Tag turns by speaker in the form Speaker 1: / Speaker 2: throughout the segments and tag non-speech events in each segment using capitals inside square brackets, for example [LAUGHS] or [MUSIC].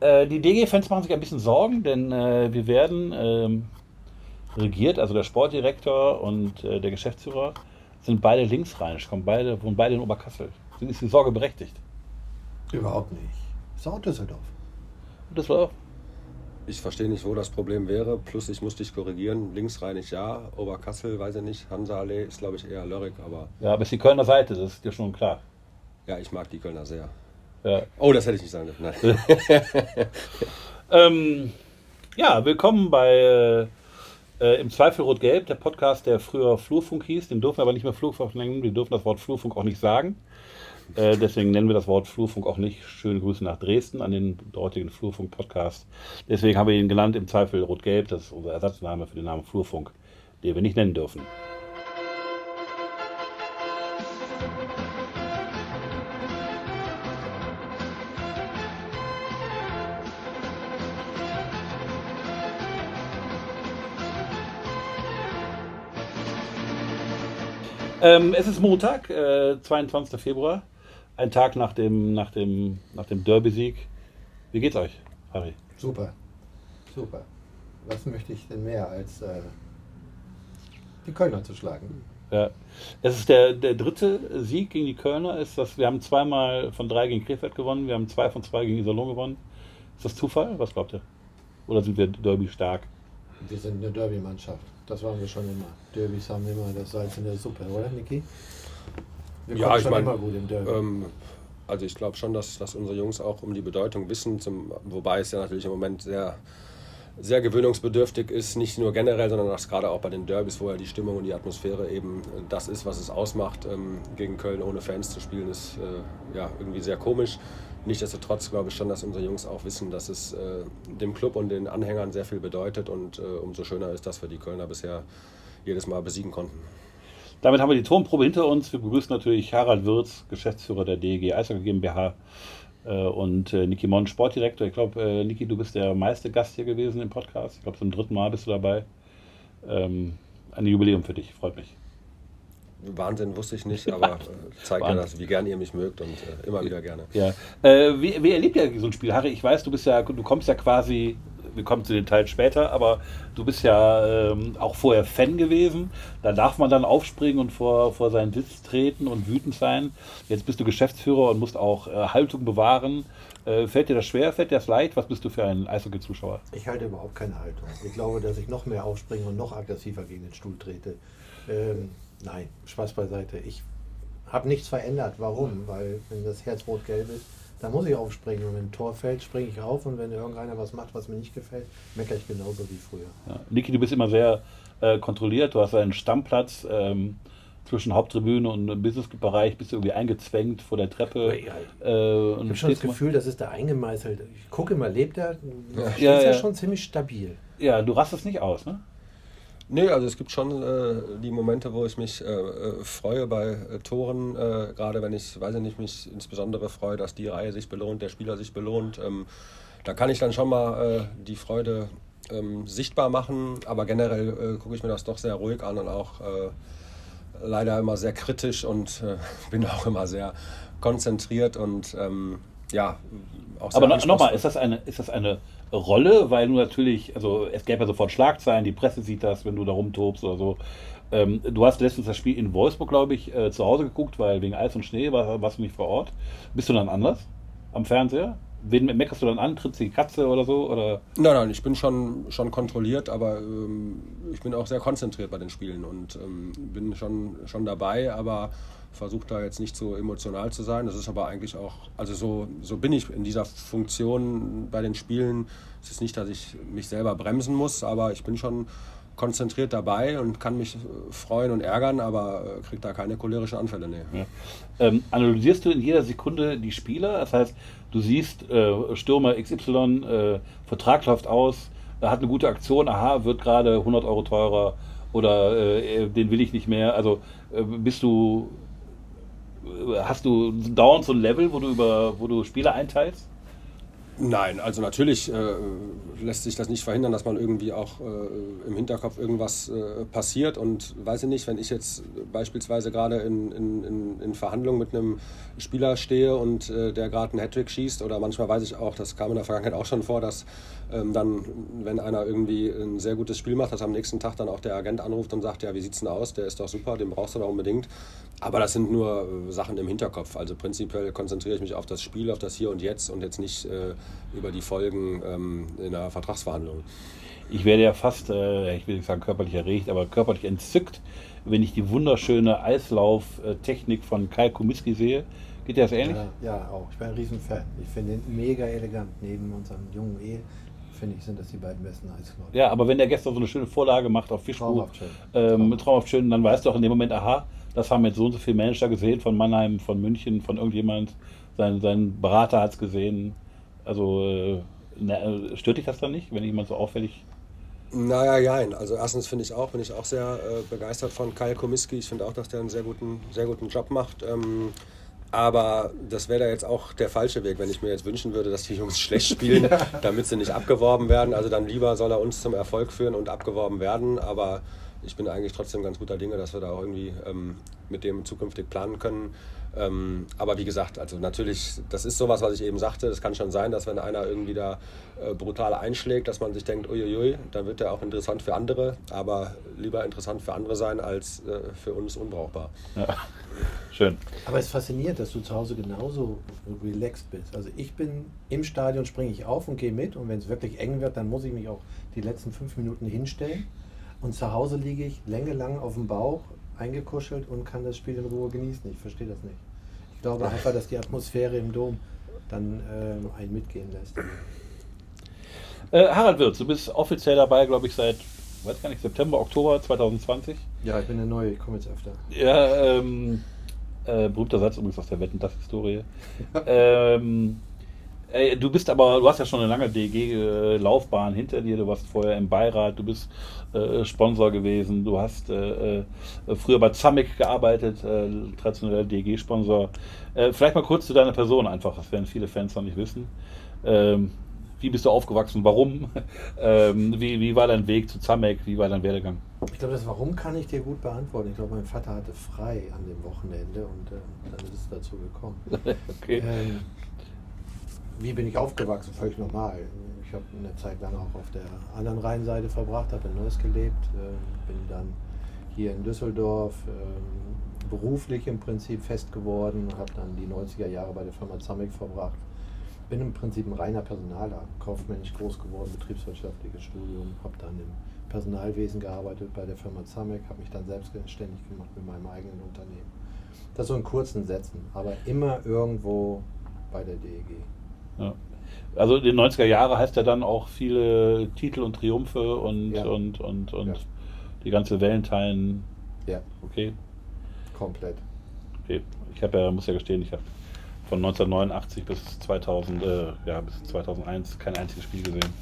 Speaker 1: Äh, die DG-Fans machen sich ein bisschen Sorgen, denn äh, wir werden ähm, regiert, also der Sportdirektor und äh, der Geschäftsführer sind beide linksrheinisch, kommen beide, wohnen beide in Oberkassel. Ist die Sorge berechtigt?
Speaker 2: Überhaupt nicht. Ist auch Düsseldorf.
Speaker 1: Düsseldorf?
Speaker 3: Ich verstehe nicht, wo das Problem wäre. Plus, ich muss dich korrigieren. Linksrheinig ja, Oberkassel weiß ich nicht. Hansa-Allee ist, glaube ich, eher Lörrick, aber.
Speaker 1: Ja, aber es ist die Kölner Seite, das ist dir schon klar.
Speaker 3: Ja, ich mag die Kölner sehr.
Speaker 1: Ja.
Speaker 3: Oh, das hätte ich nicht sagen dürfen. [LAUGHS]
Speaker 1: Ähm, ja, willkommen bei äh, Im Zweifel Rot-Gelb, der Podcast, der früher Flurfunk hieß. Den dürfen wir aber nicht mehr Flurfunk nennen. Wir dürfen das Wort Flurfunk auch nicht sagen. Äh, deswegen nennen wir das Wort Flurfunk auch nicht. Schöne Grüße nach Dresden an den dortigen Flurfunk-Podcast. Deswegen haben wir ihn genannt Im Zweifel Rot-Gelb. Das ist unser Ersatzname für den Namen Flurfunk, den wir nicht nennen dürfen. Ähm, es ist Montag, äh, 22. Februar, ein Tag nach dem, nach dem, nach dem Derby-Sieg. Wie geht's euch, Harry?
Speaker 2: Super. Super. Was möchte ich denn mehr als äh, die Kölner zu schlagen?
Speaker 1: Ja. Es ist der, der dritte Sieg gegen die Kölner. Ist das, wir haben zweimal von drei gegen Krefeld gewonnen, wir haben zwei von zwei gegen Iserlohn gewonnen. Ist das Zufall? Was glaubt ihr? Oder sind wir Derby stark?
Speaker 2: Wir sind eine Derby-Mannschaft. Das waren wir schon immer. Derbys haben immer das Salz in der Suppe, oder Niki? Wir
Speaker 3: Ja, ich
Speaker 2: schon
Speaker 3: mein,
Speaker 2: immer gut im Derby.
Speaker 3: Ähm, also ich glaube schon, dass, dass unsere Jungs auch um die Bedeutung wissen, zum, wobei es ja natürlich im Moment sehr, sehr gewöhnungsbedürftig ist, nicht nur generell, sondern dass gerade auch bei den Derbys, wo ja die Stimmung und die Atmosphäre eben das ist, was es ausmacht, ähm, gegen Köln ohne Fans zu spielen, ist äh, ja irgendwie sehr komisch. Nichtsdestotrotz glaube ich schon, dass unsere Jungs auch wissen, dass es äh, dem Club und den Anhängern sehr viel bedeutet und äh, umso schöner ist, dass wir die Kölner bisher jedes Mal besiegen konnten.
Speaker 1: Damit haben wir die Tonprobe hinter uns. Wir begrüßen natürlich Harald Wirz, Geschäftsführer der DEG Eishockey GmbH äh, und äh, Niki Mon, Sportdirektor. Ich glaube, äh, Niki, du bist der meiste Gast hier gewesen im Podcast. Ich glaube, zum dritten Mal bist du dabei. Ähm, ein Jubiläum für dich, freut mich.
Speaker 3: Wahnsinn wusste ich nicht, aber äh, zeigt ja,
Speaker 1: Wahnsinn.
Speaker 3: dass, wie gern ihr mich mögt und äh, immer wieder gerne.
Speaker 1: Ja. Äh, wie, wie erlebt ihr so ein Spiel? Harry, ich weiß, du bist ja, du kommst ja quasi, wir kommen zu den Teilen später, aber du bist ja ähm, auch vorher Fan gewesen. Da darf man dann aufspringen und vor, vor seinen Sitz treten und wütend sein. Jetzt bist du Geschäftsführer und musst auch äh, Haltung bewahren. Äh, fällt dir das schwer? Fällt dir das leicht? Was bist du für ein Eishockey-Zuschauer?
Speaker 2: Ich halte überhaupt keine Haltung. Ich glaube, dass ich noch mehr aufspringe und noch aggressiver gegen den Stuhl trete. Ähm, nein, Spaß beiseite. Ich habe nichts verändert. Warum? Weil wenn das Herz rot-gelb ist, dann muss ich aufspringen. Und wenn ein Tor fällt, springe ich auf. Und wenn irgendeiner was macht, was mir nicht gefällt, meckere ich genauso wie früher.
Speaker 1: Ja. Niki, du bist immer sehr äh, kontrolliert. Du hast einen Stammplatz ähm, zwischen Haupttribüne und Businessbereich. Bist du irgendwie eingezwängt vor der Treppe.
Speaker 2: Ja,
Speaker 1: äh, und
Speaker 2: Ich habe schon das Gefühl, das ist da eingemeißelt. Ich gucke immer, lebt er? Ja, ist
Speaker 1: Ja,
Speaker 2: ja,
Speaker 1: ja.
Speaker 2: schon ziemlich stabil.
Speaker 1: Ja, du rastest nicht aus, ne?
Speaker 3: Nee, also es gibt schon äh, die Momente, wo ich mich äh, äh, freue bei äh, Toren, äh, gerade wenn ich, weiß ich nicht, mich insbesondere freue, dass die Reihe sich belohnt, der Spieler sich belohnt. Ähm, da kann ich dann schon mal äh, die Freude ähm, sichtbar machen, aber generell gucke ich mir das doch sehr ruhig an und auch leider immer sehr kritisch und [LAUGHS] bin auch immer sehr konzentriert und ähm, ja, auch sehr
Speaker 1: Aber nochmal, ist das, eine, ist das eine Rolle? Weil du natürlich, also es gäbe ja sofort Schlagzeilen, die Presse sieht das, wenn du da rumtobst oder so. Ähm, du hast letztens das Spiel in Wolfsburg, glaube ich, äh, zu Hause geguckt, weil wegen Eis und Schnee war, warst du nicht vor Ort. Bist du dann anders am Fernseher? Wen meckerst du dann an? Trittst du die Katze oder so? Oder?
Speaker 3: Nein, nein, ich bin schon, schon kontrolliert, aber ähm, ich bin auch sehr konzentriert bei den Spielen und ähm, bin schon, schon dabei, aber versuche da jetzt nicht so emotional zu sein. Das ist aber eigentlich auch, also so, so bin ich in dieser Funktion bei den Spielen. Es ist nicht, dass ich mich selber bremsen muss, aber ich bin schon konzentriert dabei und kann mich äh, freuen und ärgern, aber äh, kriege da keine cholerischen Anfälle. Nee.
Speaker 1: Ja. Ähm, analysierst du in jeder Sekunde die Spieler? Das heißt, du siehst äh, Stürmer XY, äh, Vertrag läuft aus, hat eine gute Aktion, aha, wird gerade 100 Euro teurer oder äh, den will ich nicht mehr. Also äh, bist du, hast du dauernd so ein Level, wo du über, wo du Spieler einteilst?
Speaker 3: Nein, also natürlich äh, lässt sich das nicht verhindern, dass man irgendwie auch äh, im Hinterkopf irgendwas äh, passiert. Und weiß ich nicht, wenn ich jetzt beispielsweise gerade in, in, in, Verhandlungen mit einem Spieler stehe und äh, der gerade einen Hattrick schießt, oder manchmal weiß ich auch, das kam in der Vergangenheit auch schon vor, dass ähm, dann, wenn einer irgendwie ein sehr gutes Spiel macht, dass am nächsten Tag dann auch der Agent anruft und sagt, ja, wie sieht's denn aus? Der ist doch super, den brauchst du doch unbedingt. Aber das sind nur äh, Sachen im Hinterkopf. Also prinzipiell konzentriere ich mich auf das Spiel, auf das Hier und Jetzt und jetzt nicht äh, über die Folgen ähm, in einer Vertragsverhandlung.
Speaker 1: Ich werde ja fast, äh, ich will nicht sagen körperlich erregt, aber körperlich entzückt, wenn ich die wunderschöne Eislauftechnik von Kai Komiski sehe. Geht dir das ähnlich?
Speaker 2: Ja, ja, auch. Ich bin ein Riesenfan. Ich finde ihn mega elegant. Neben unserem jungen Ehe, finde ich, sind das die beiden besten Eisläufer.
Speaker 1: Ja, aber wenn der gestern so eine schöne Vorlage macht auf Fischbuch, traumhaft schön. Ähm, traumhaft schön, dann weißt du auch in dem Moment, aha, das haben jetzt so und so viele Manager gesehen von Mannheim, von München, von irgendjemand. Sein, sein Berater hat es gesehen. Also äh, na, stört dich das dann nicht, wenn jemand so auffällig
Speaker 3: naja, ja. Also erstens finde ich auch, bin ich auch sehr äh, begeistert von Kyle Komiski. Ich finde auch, dass der einen sehr guten, sehr guten Job macht. Ähm, aber das wäre da jetzt auch der falsche Weg, wenn ich mir jetzt wünschen würde, dass die Jungs [LAUGHS] schlecht spielen, ja. damit sie nicht abgeworben werden. Also dann lieber soll er uns zum Erfolg führen und abgeworben werden. Aber ich bin eigentlich trotzdem ganz guter Dinge, dass wir da auch irgendwie ähm, mit dem zukünftig planen können. Ähm, aber wie gesagt, also natürlich, das ist sowas, was ich eben sagte. Es kann schon sein, dass wenn einer irgendwie da äh, brutal einschlägt, dass man sich denkt, uiuiui, dann wird er auch interessant für andere. Aber lieber interessant für andere sein als äh, für uns unbrauchbar. Ja.
Speaker 1: Schön.
Speaker 2: Aber es ist faszinierend, dass du zu Hause genauso relaxed bist. Also ich bin im Stadion, springe ich auf und gehe mit. Und wenn es wirklich eng wird, dann muss ich mich auch die letzten fünf Minuten hinstellen. Und zu Hause liege ich längelang auf dem Bauch, eingekuschelt und kann das Spiel in Ruhe genießen. Ich verstehe das nicht. Ich glaube einfach, dass die Atmosphäre im Dom dann äh, einen mitgehen lässt.
Speaker 1: Äh, Harald Wirz, du bist offiziell dabei, glaube ich, seit, weiß gar nicht, September, Oktober 2020.
Speaker 2: Ja, ich bin der Neue, ich komme jetzt öfter.
Speaker 1: Ja, ähm, äh, berühmter Satz übrigens aus der Wetten, das Historie. [LAUGHS] ähm, Ey, du bist aber, du hast ja schon eine lange DG-Laufbahn hinter dir. Du warst vorher im Beirat, du bist äh, Sponsor gewesen, du hast äh, äh, früher bei Zamek gearbeitet, äh, traditioneller DG-Sponsor. Äh, vielleicht mal kurz zu deiner Person einfach, das werden viele Fans noch nicht wissen. Ähm, wie bist du aufgewachsen? Warum? [LAUGHS] ähm, wie, wie war dein Weg zu Zamek? Wie war dein Werdegang?
Speaker 2: Ich glaube, das Warum kann ich dir gut beantworten. Ich glaube, mein Vater hatte frei an dem Wochenende und äh, dann ist es dazu gekommen. [LAUGHS] okay. Ähm, wie bin ich aufgewachsen? Völlig normal. Ich habe eine Zeit lang auch auf der anderen Rheinseite verbracht, habe in Neuss gelebt, äh, bin dann hier in Düsseldorf äh, beruflich im Prinzip fest geworden, habe dann die 90er Jahre bei der Firma Zamek verbracht. Bin im Prinzip ein reiner Personaler, kaufmännisch groß geworden, betriebswirtschaftliches Studium, habe dann im Personalwesen gearbeitet bei der Firma Zamek, habe mich dann selbstständig gemacht mit meinem eigenen Unternehmen. Das so in kurzen Sätzen, aber immer irgendwo bei der DEG.
Speaker 1: Ja. Also in den 90er Jahren heißt ja dann auch viele Titel und Triumphe und, ja. und, und, und ja. die ganze Valentine.
Speaker 2: Ja.
Speaker 1: Okay.
Speaker 2: Komplett.
Speaker 1: Okay. Ich habe ja, muss ja gestehen, ich habe von 1989 bis 2000, äh, ja, bis 2001 kein einziges Spiel gesehen.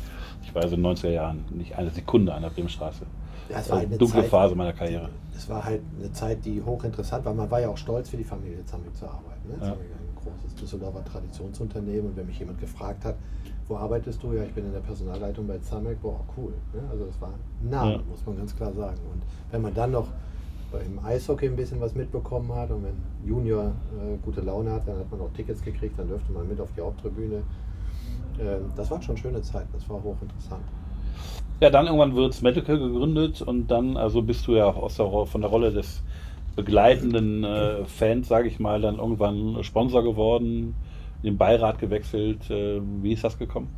Speaker 1: Ich war also in den 90er Jahren nicht eine Sekunde an der Bremenstraße. Ja, es war halt eine dunkle Zeit, Phase meiner Karriere.
Speaker 2: Es war halt eine Zeit, die hochinteressant war. Man war ja auch stolz für die Familie Zammig zu arbeiten. Ne? Ja großes Düsseldorfer Traditionsunternehmen und wenn mich jemand gefragt hat, wo arbeitest du? Ja, ich bin in der Personalleitung bei Zamek. Boah, cool. Ne? Also das war nah, ja. muss man ganz klar sagen. Und wenn man dann noch im Eishockey ein bisschen was mitbekommen hat und wenn Junior äh, gute Laune hat, dann hat man auch Tickets gekriegt, dann dürfte man mit auf die Haupttribüne. Äh, das waren schon schöne Zeiten, das war hochinteressant.
Speaker 1: Ja, dann irgendwann wird es Medical gegründet und dann, also bist du ja auch aus der, von der Rolle des begleitenden äh, Fans, sage ich mal, dann irgendwann Sponsor geworden, den Beirat gewechselt. Äh, wie ist das gekommen?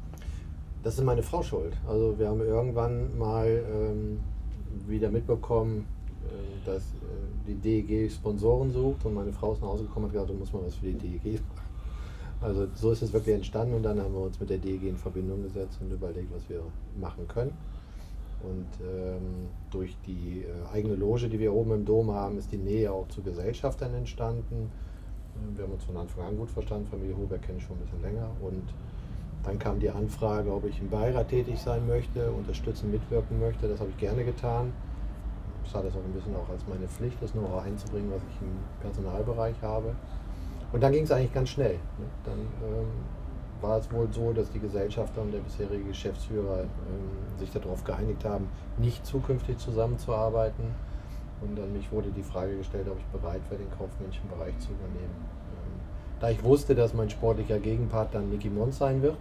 Speaker 2: Das ist meine Frau schuld. Also wir haben irgendwann mal ähm, wieder mitbekommen, äh, dass äh, die DEG Sponsoren sucht und meine Frau ist nach Hause gekommen und hat gesagt, du musst mal was für die DEG machen. Also so ist es wirklich entstanden und dann haben wir uns mit der DEG in Verbindung gesetzt und überlegt, was wir machen können. Und ähm, durch die äh, eigene Loge, die wir oben im Dom haben, ist die Nähe auch zu Gesellschaftern entstanden. Wir haben uns von Anfang an gut verstanden. Familie Huber kenne ich schon ein bisschen länger. Und dann kam die Anfrage, ob ich im Beirat tätig sein möchte, unterstützen, mitwirken möchte. Das habe ich gerne getan. Ich sah das auch ein bisschen auch als meine Pflicht, das Know-how einzubringen, was ich im Personalbereich habe. Und dann ging es eigentlich ganz schnell. Ne? Dann ähm, war es wohl so, dass die Gesellschafter und der bisherige Geschäftsführer ähm, sich darauf geeinigt haben, nicht zukünftig zusammenzuarbeiten. Und an mich wurde die Frage gestellt, ob ich bereit wäre, den kaufmännischen Bereich zu übernehmen. Ähm, da ich wusste, dass mein sportlicher Gegenpart dann Nicky Mons sein wird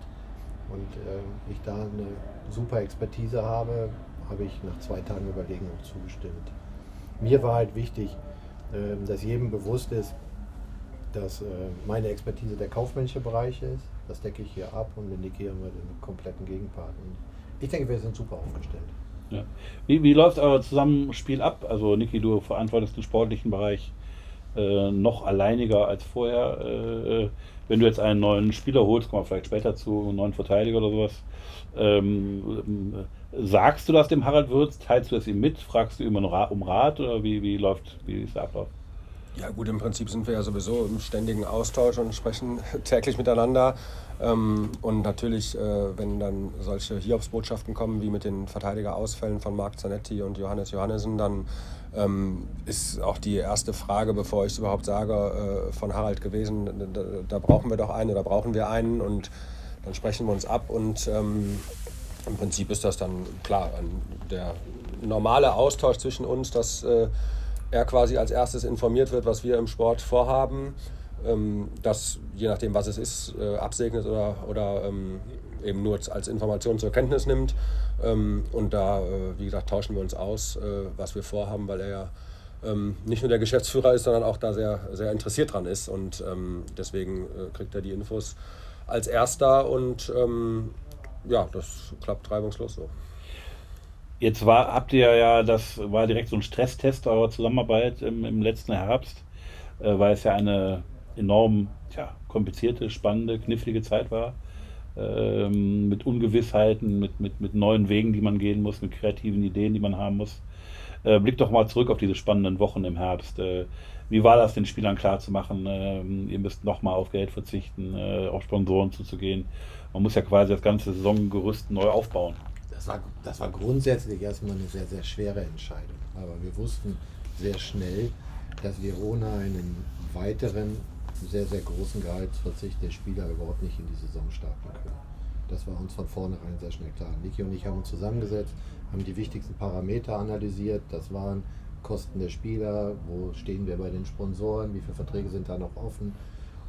Speaker 2: und äh, ich da eine super Expertise habe, habe ich nach zwei Tagen Überlegen auch zugestimmt. Mir war halt wichtig, äh, dass jedem bewusst ist, dass äh, meine Expertise der kaufmännische Bereich ist. Das decke ich hier ab und haben wir den kompletten Gegenpart. Ich denke, wir sind super aufgestellt.
Speaker 1: Ja. Wie, wie läuft euer Zusammenspiel ab? Also Niki, du verantwortest den sportlichen Bereich äh, noch alleiniger als vorher. Äh, wenn du jetzt einen neuen Spieler holst, kommen wir vielleicht später zu, einen neuen Verteidiger oder sowas, ähm, sagst du das dem Harald Würz? Teilst du das ihm mit? Fragst du immer um Rat oder wie, wie läuft, wie ist der Ablauf?
Speaker 3: Ja gut, im Prinzip sind wir ja sowieso im ständigen Austausch und sprechen [LAUGHS] täglich miteinander. Ähm, und natürlich, äh, wenn dann solche Hiobsbotschaften kommen, wie mit den Verteidigerausfällen von Marc Zanetti und Johannes Johannessen, dann ähm, ist auch die erste Frage, bevor ich es überhaupt sage, äh, von Harald gewesen, da, da, brauchen wir doch einen oder brauchen wir einen und dann sprechen wir uns ab und ähm, im Prinzip ist das dann klar, der normale Austausch zwischen uns, dass äh, er quasi als erstes informiert wird, was wir im Sport vorhaben, ähm, das je nachdem, was es ist, äh, absegnet oder, oder ähm, eben nur als Information zur Kenntnis nimmt. Ähm, und da, äh, wie gesagt, tauschen wir uns aus, äh, was wir vorhaben, weil er ja ähm, nicht nur der Geschäftsführer ist, sondern auch da sehr, sehr interessiert dran ist. Und ähm, deswegen äh, kriegt er die Infos als erster und ähm, ja, das klappt reibungslos so.
Speaker 1: Jetzt war, habt ihr ja, das war direkt so ein Stresstest eurer Zusammenarbeit im, im letzten Herbst, äh, weil es ja eine enorm tja, komplizierte, spannende, knifflige Zeit war. Ähm, mit Ungewissheiten, mit, mit, mit neuen Wegen, die man gehen muss, mit kreativen Ideen, die man haben muss. Äh, blick doch mal zurück auf diese spannenden Wochen im Herbst. Äh, wie war das, den Spielern klarzumachen, ähm, ihr müsst nochmal auf Geld verzichten, äh, auf Sponsoren zuzugehen? Man muss ja quasi das ganze Saisongerüst neu aufbauen
Speaker 2: das war, das war grundsätzlich erstmal eine sehr, sehr schwere Entscheidung. Aber wir wussten sehr schnell, dass ohne einen weiteren, sehr, sehr großen Gehaltsverzicht der Spieler überhaupt nicht in die Saison starten können. Das war uns von vornherein sehr schnell klar. Niki und ich haben uns zusammengesetzt, haben die wichtigsten Parameter analysiert. Das waren Kosten der Spieler, wo stehen wir bei den Sponsoren, wie viele Verträge sind da noch offen.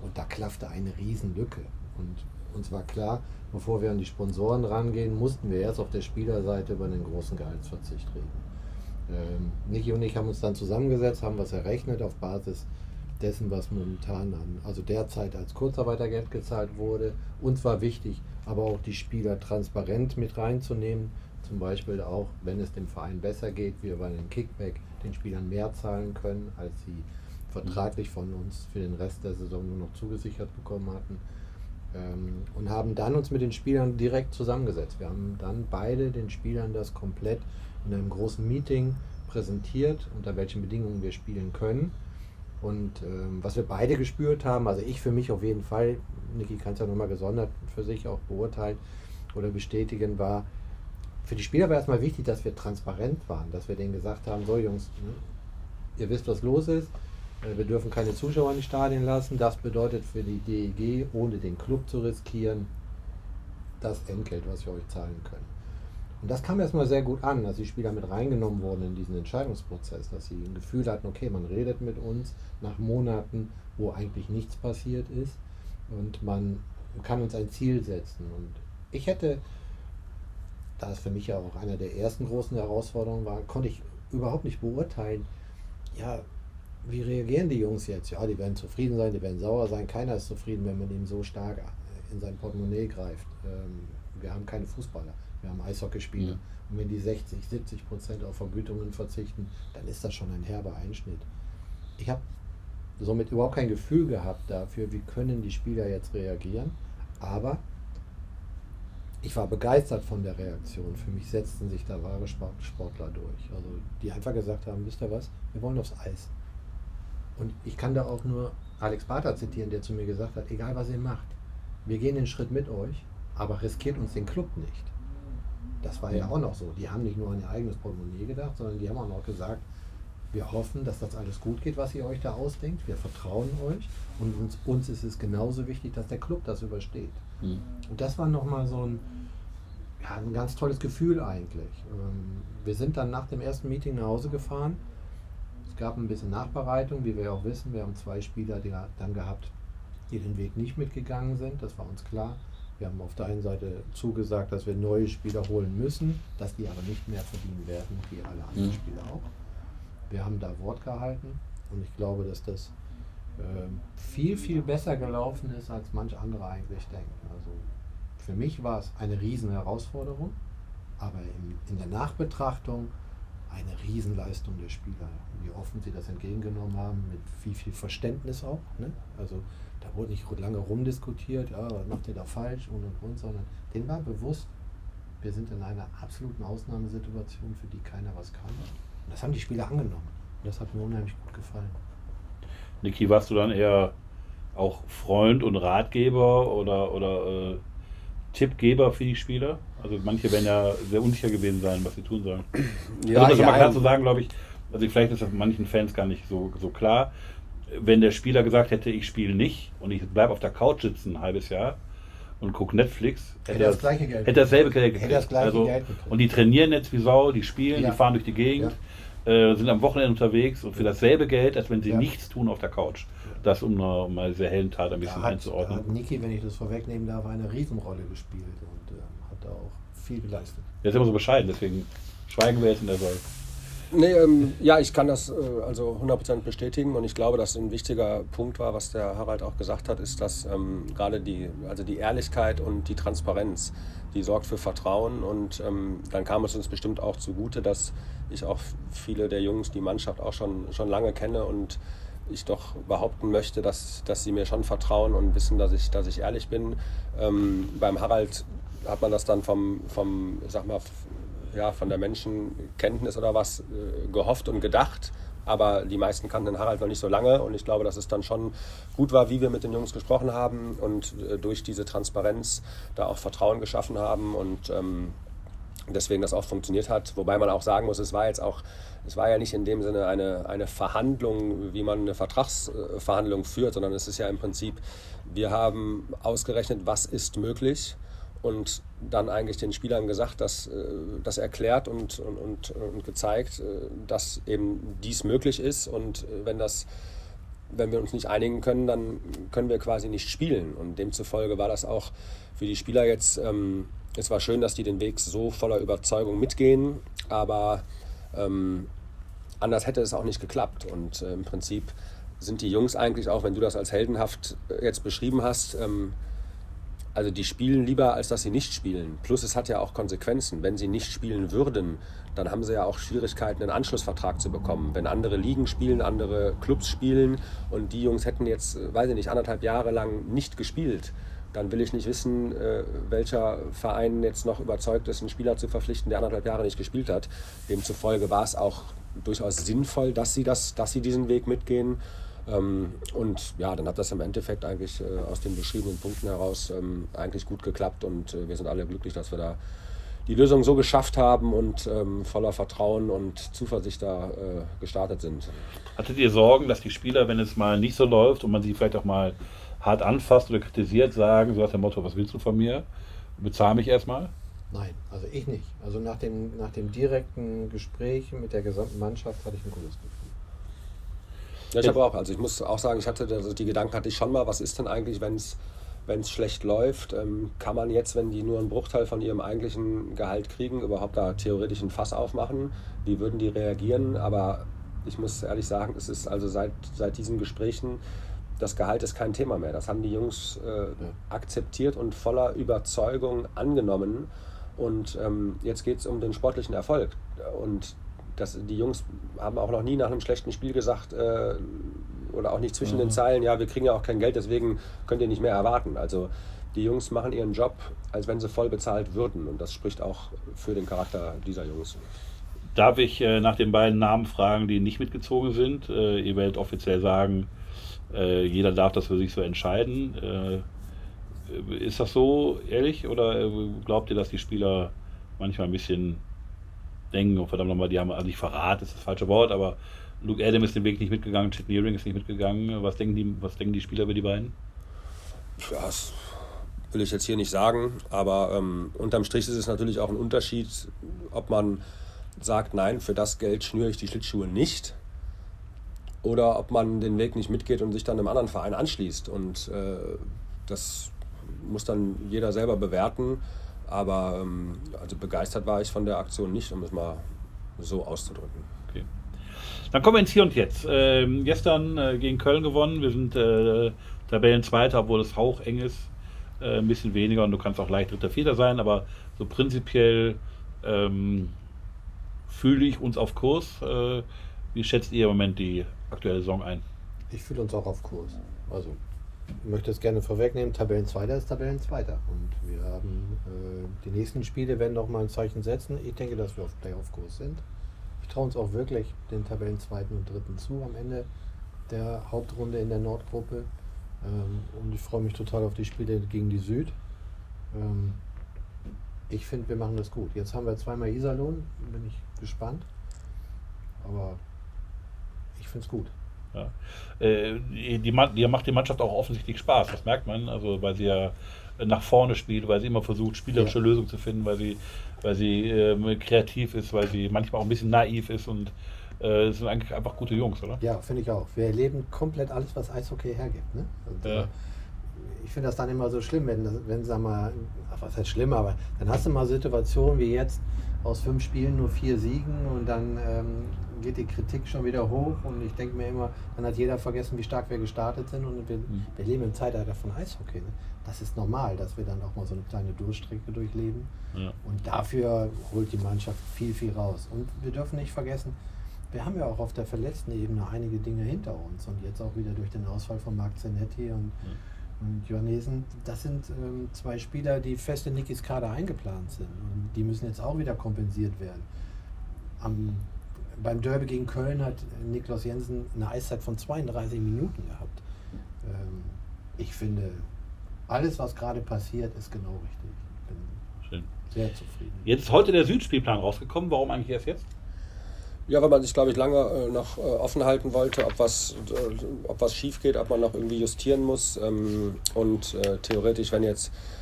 Speaker 2: Und da klaffte eine Riesenlücke. Und uns war klar, bevor wir an die Sponsoren rangehen, mussten wir erst auf der Spielerseite über einen großen Gehaltsverzicht reden. Ähm, Niki und ich haben uns dann zusammengesetzt, haben was errechnet auf Basis dessen, was momentan an, also derzeit als Kurzarbeitergeld gezahlt wurde. Uns war wichtig, aber auch die Spieler transparent mit reinzunehmen. Zum Beispiel auch, wenn es dem Verein besser geht, wir über einen Kickback den Spielern mehr zahlen können, als sie vertraglich von uns für den Rest der Saison nur noch zugesichert bekommen hatten. Ähm, und haben dann uns mit den Spielern direkt zusammengesetzt. Wir haben dann beide den Spielern das komplett in einem großen Meeting präsentiert, unter welchen Bedingungen wir spielen können. Und ähm, was wir beide gespürt haben, also ich für mich auf jeden Fall, Niki kann es ja nochmal gesondert für sich auch beurteilen oder bestätigen, war, für die Spieler war erstmal wichtig, dass wir transparent waren, dass wir denen gesagt haben, so Jungs, ne, ihr wisst, was los ist, wir dürfen keine Zuschauer in die Stadien lassen. Das bedeutet für die DEG, ohne den Club zu riskieren, das Entgelt, was wir euch zahlen können. Und das kam erstmal sehr gut an, dass die Spieler mit reingenommen wurden in diesen Entscheidungsprozess, dass sie ein Gefühl hatten, okay, man redet mit uns nach Monaten, wo eigentlich nichts passiert ist und man kann uns ein Ziel setzen. Und ich hätte, da es für mich ja auch einer der ersten großen Herausforderungen war, konnte ich überhaupt nicht beurteilen, ja, wie reagieren die Jungs jetzt? Ja, die werden zufrieden sein, die werden sauer sein. Keiner ist zufrieden, wenn man ihm so stark in sein Portemonnaie greift. Ähm, wir haben keine Fußballer, wir haben Eishockeyspieler. Ja. Und wenn die 60, 70 Prozent auf Vergütungen verzichten, dann ist das schon ein herber Einschnitt. Ich habe somit überhaupt kein Gefühl gehabt dafür, wie können die Spieler jetzt reagieren. Aber ich war begeistert von der Reaktion. Für mich setzten sich da wahre Sportler durch. Also die einfach gesagt haben, wisst ihr was, wir wollen aufs Eis. Und ich kann da auch nur Alex Barter zitieren, der zu mir gesagt hat, egal was ihr macht, wir gehen den Schritt mit euch, aber riskiert uns den Club nicht. Das war ja auch noch so. Die haben nicht nur an ihr eigenes Portemonnaie gedacht, sondern die haben auch noch gesagt, Wir hoffen, dass das alles gut geht, was ihr euch da ausdenkt. Wir vertrauen euch und uns, uns ist es genauso wichtig, dass der Club das übersteht. Mhm. Und das war nochmal so ein, ja, ein ganz tolles Gefühl eigentlich. Ähm, wir sind dann nach dem ersten Meeting nach Hause gefahren. Es gab ein bisschen Nachbereitung, wie wir auch wissen. Wir haben zwei Spieler die dann gehabt, die den Weg nicht mitgegangen sind. Das war uns klar. Wir haben auf der einen Seite zugesagt, dass wir neue Spieler holen müssen, dass die aber nicht mehr verdienen werden, wie alle anderen mhm. Spieler auch. Wir haben da Wort gehalten und ich glaube, dass das äh, viel, viel besser gelaufen ist, als manch andere eigentlich denken. Also für mich war es eine riesen Herausforderung, aber in, in der Nachbetrachtung eine Riesenleistung der Spieler, wie offen sie das entgegengenommen haben, mit wie viel Verständnis auch. Ne? Also da wurde nicht lange rumdiskutiert, ja, was macht ihr da falsch und und und, sondern denen war bewusst, wir sind in einer absoluten Ausnahmesituation, für die keiner was kann. Und das haben die Spieler angenommen. Und das hat mir unheimlich gut gefallen.
Speaker 1: Niki, warst du dann eher auch Freund und Ratgeber oder, oder äh, Tippgeber für die Spieler? Also manche werden ja sehr unsicher gewesen sein, was sie tun sollen. Ja, also das ja, ist mal klar zu sagen, glaube ich. Also vielleicht ist das manchen Fans gar nicht so, so klar wenn der Spieler gesagt hätte, ich spiele nicht und ich bleibe auf der Couch sitzen ein halbes Jahr und gucke Netflix,
Speaker 2: hätte, hätte, das gleiche Geld
Speaker 1: hätte dasselbe Geld gekriegt. Hätte das gleiche also, Geld gekriegt. Und die trainieren jetzt wie Sau, die spielen, ja. die fahren durch die Gegend, ja. Äh, sind am Wochenende unterwegs und für dasselbe Geld, als wenn sie ja. nichts tun auf der Couch. Das, um, um mal sehr hellen Tat ein bisschen
Speaker 2: hat,
Speaker 1: einzuordnen.
Speaker 2: Hat Niki, wenn ich das vorwegnehmen darf, eine Riesenrolle gespielt und äh, hat da auch viel geleistet.
Speaker 1: Er ist immer so bescheiden, deswegen schweigen wir jetzt in der Saal.
Speaker 3: Nee, ähm, ja, ich kann das äh, also 100% bestätigen und ich glaube, dass ein wichtiger Punkt war, was der Harald auch gesagt hat, ist, dass ähm, gerade die, also die Ehrlichkeit und die Transparenz, die sorgt für Vertrauen und ähm, dann kam es uns bestimmt auch zugute, dass ich auch viele der Jungs, die Mannschaft auch schon, schon lange kenne und ich doch behaupten möchte, dass, dass sie mir schon vertrauen und wissen, dass ich, dass ich ehrlich bin. Ähm, beim Harald hat man das dann vom, vom sag mal, ja, von der Menschenkenntnis oder was äh, gehofft und gedacht. Aber die meisten kannten den Harald noch nicht so lange und ich glaube, dass es dann schon gut war, wie wir mit den Jungs gesprochen haben und äh, durch diese Transparenz da auch Vertrauen geschaffen haben und ähm, deswegen das auch funktioniert hat. Wobei man auch sagen muss, es war jetzt auch, es war ja nicht in dem Sinne eine, eine Verhandlung, wie man eine Vertragsverhandlung führt, sondern es ist ja im Prinzip, wir haben ausgerechnet, was ist möglich und dann eigentlich den Spielern gesagt, dass äh, das erklärt und, und, und, gezeigt, äh, dass eben dies möglich ist und äh, wenn das wenn wir uns nicht einigen können, dann können wir quasi nicht spielen. Und demzufolge war das auch für die Spieler jetzt, ähm, es war schön, dass die den Weg so voller Überzeugung mitgehen, aber ähm, anders hätte es auch nicht geklappt. Und äh, im Prinzip sind die Jungs eigentlich auch, wenn du das als heldenhaft jetzt beschrieben hast, ähm, also die spielen lieber, als dass sie nicht spielen. Plus es hat ja auch Konsequenzen. Wenn sie nicht spielen würden, dann haben sie ja auch Schwierigkeiten, einen Anschlussvertrag zu bekommen. Wenn andere Ligen spielen, andere Clubs spielen und die Jungs hätten jetzt, äh, weiß ich nicht, anderthalb Jahre lang nicht gespielt, dann will ich nicht wissen, äh, welcher Verein jetzt noch überzeugt ist, einen Spieler zu verpflichten, der anderthalb Jahre nicht gespielt hat. Demzufolge war es auch durchaus sinnvoll, dass sie, das, dass sie diesen Weg mitgehen. Ähm, und ja, dann hat das im Endeffekt eigentlich äh, aus den beschriebenen Punkten heraus ähm, eigentlich gut geklappt und äh, wir sind alle glücklich, dass wir da die Lösung so geschafft haben und ähm, voller Vertrauen und Zuversicht da äh, gestartet sind.
Speaker 1: Hattet ihr Sorgen, dass die Spieler, wenn es mal nicht so läuft und man sie vielleicht auch mal hart anfasst oder kritisiert, sagen, so nach dem Motto, was willst du von mir? Bezahl mich erstmal?
Speaker 2: Nein, also ich nicht. Also nach dem, nach dem direkten Gespräch mit der gesamten Mannschaft hatte ich ein gutes Gefühl.
Speaker 3: Ja, ich habe auch, also ich muss auch sagen, ich hatte also die Gedanken hatte ich schon mal, was ist denn eigentlich, wenn es wenn es schlecht läuft, ähm, kann man jetzt, wenn die nur einen Bruchteil von ihrem eigentlichen Gehalt kriegen, überhaupt da theoretisch ein Fass aufmachen? Wie würden die reagieren? Aber ich muss ehrlich sagen, es ist also seit, seit diesen Gesprächen, das Gehalt ist kein Thema mehr. Das haben die Jungs äh, akzeptiert und voller Überzeugung angenommen. Und ähm, jetzt geht es um den sportlichen Erfolg. Und das, die Jungs haben auch noch nie nach einem schlechten Spiel gesagt äh, oder auch nicht zwischen mhm. den Zeilen, ja, wir kriegen ja auch kein Geld, deswegen könnt ihr nicht mehr erwarten. Also die Jungs machen ihren Job, als wenn sie voll bezahlt würden und das spricht auch für den Charakter dieser Jungs.
Speaker 1: Darf ich äh, nach den beiden Namen fragen, die nicht mitgezogen sind? Äh, ihr werdet offiziell sagen, äh, jeder darf das für sich so entscheiden. Äh, ist das so ehrlich oder äh, glaubt ihr, dass die Spieler manchmal ein bisschen denken, oh verdammt nochmal, die haben also nicht verraten, ist das falsche Wort, aber Luke Adam ist den Weg nicht mitgegangen, Chip Nearing ist nicht mitgegangen. Was denken die, was denken die Spieler über die beiden?
Speaker 3: Ja, das will ich jetzt hier nicht sagen, aber ähm, unterm Strich ist es natürlich auch ein Unterschied, ob man sagt, nein, für das Geld schnüre ich die Schlittschuhe nicht oder ob man den Weg nicht mitgeht und sich dann einem anderen Verein anschließt. Und äh, das muss dann jeder selber bewerten. Aber ähm, also begeistert war ich von der Aktion nicht, um es mal so auszudrücken.
Speaker 1: Okay. Dann kommen wir ins Hier und Jetzt. Ähm, gestern äh, gegen Köln gewonnen. Wir sind äh, Tabellenzweiter, obwohl es haucheng ist. Äh, ein bisschen weniger und du kannst auch leicht Dritter, Vierter sein. Aber so prinzipiell ähm, fühle ich uns auf Kurs. Äh, wie schätzt ihr im Moment die aktuelle Saison ein?
Speaker 2: Ich fühle uns auch auf Kurs. Also, ich möchte es gerne vorwegnehmen: Tabellenzweiter ist Tabellenzweiter. Und wir haben äh, die nächsten Spiele werden noch mal ein Zeichen setzen. Ich denke, dass wir auf Playoff-Kurs sind. Ich traue uns auch wirklich den Tabellenzweiten und Dritten zu am Ende der Hauptrunde in der Nordgruppe. Ähm, und ich freue mich total auf die Spiele gegen die Süd. Ähm, ich finde, wir machen das gut. Jetzt haben wir zweimal Iserlohn, bin ich gespannt. Aber finde es gut.
Speaker 1: Ja. Äh, die, die macht die Mannschaft auch offensichtlich Spaß, das merkt man. Also weil sie ja nach vorne spielt, weil sie immer versucht, spielerische ja. Lösungen zu finden, weil sie, weil sie äh, kreativ ist, weil sie manchmal auch ein bisschen naiv ist und äh, sind eigentlich einfach gute Jungs, oder?
Speaker 2: Ja, finde ich auch. Wir erleben komplett alles, was Eishockey hergibt. Ne? Und, ja. Äh, ich finde das dann immer so schlimm, wenn, wenn sag mal, was heißt schlimm, aber dann hast du mal Situationen wie jetzt aus fünf Spielen nur vier Siegen und dann ähm, geht die Kritik schon wieder hoch und ich denke mir immer, dann hat jeder vergessen, wie stark wir gestartet sind und wir, mhm. wir leben im Zeitalter von Eishockey. Ne? Das ist normal, dass wir dann auch mal so eine kleine Durchstrecke durchleben ja. und dafür holt die Mannschaft viel, viel raus. Und wir dürfen nicht vergessen, wir haben ja auch auf der verletzten Ebene einige Dinge hinter uns und jetzt auch wieder durch den Ausfall von Marc Zanetti und ja und Johannesen, das sind ähm, zwei Spieler, die fest in Nikis Kader eingeplant sind. Und die müssen jetzt auch wieder kompensiert werden. Am, beim Derby gegen Köln hat Niklas Jensen eine Eiszeit von 32 Minuten gehabt. Ähm, ich finde, alles, was gerade passiert, ist genau richtig. Ich bin Schön. sehr zufrieden.
Speaker 1: Jetzt ist heute der Südspielplan rausgekommen. Warum eigentlich erst jetzt?
Speaker 3: Ja, weil man sich, glaube ich, lange äh, noch äh, offen halten wollte, ob was, äh, ob was schief geht, ob man noch irgendwie justieren muss. Ähm, und äh, theoretisch, wenn jetzt äh,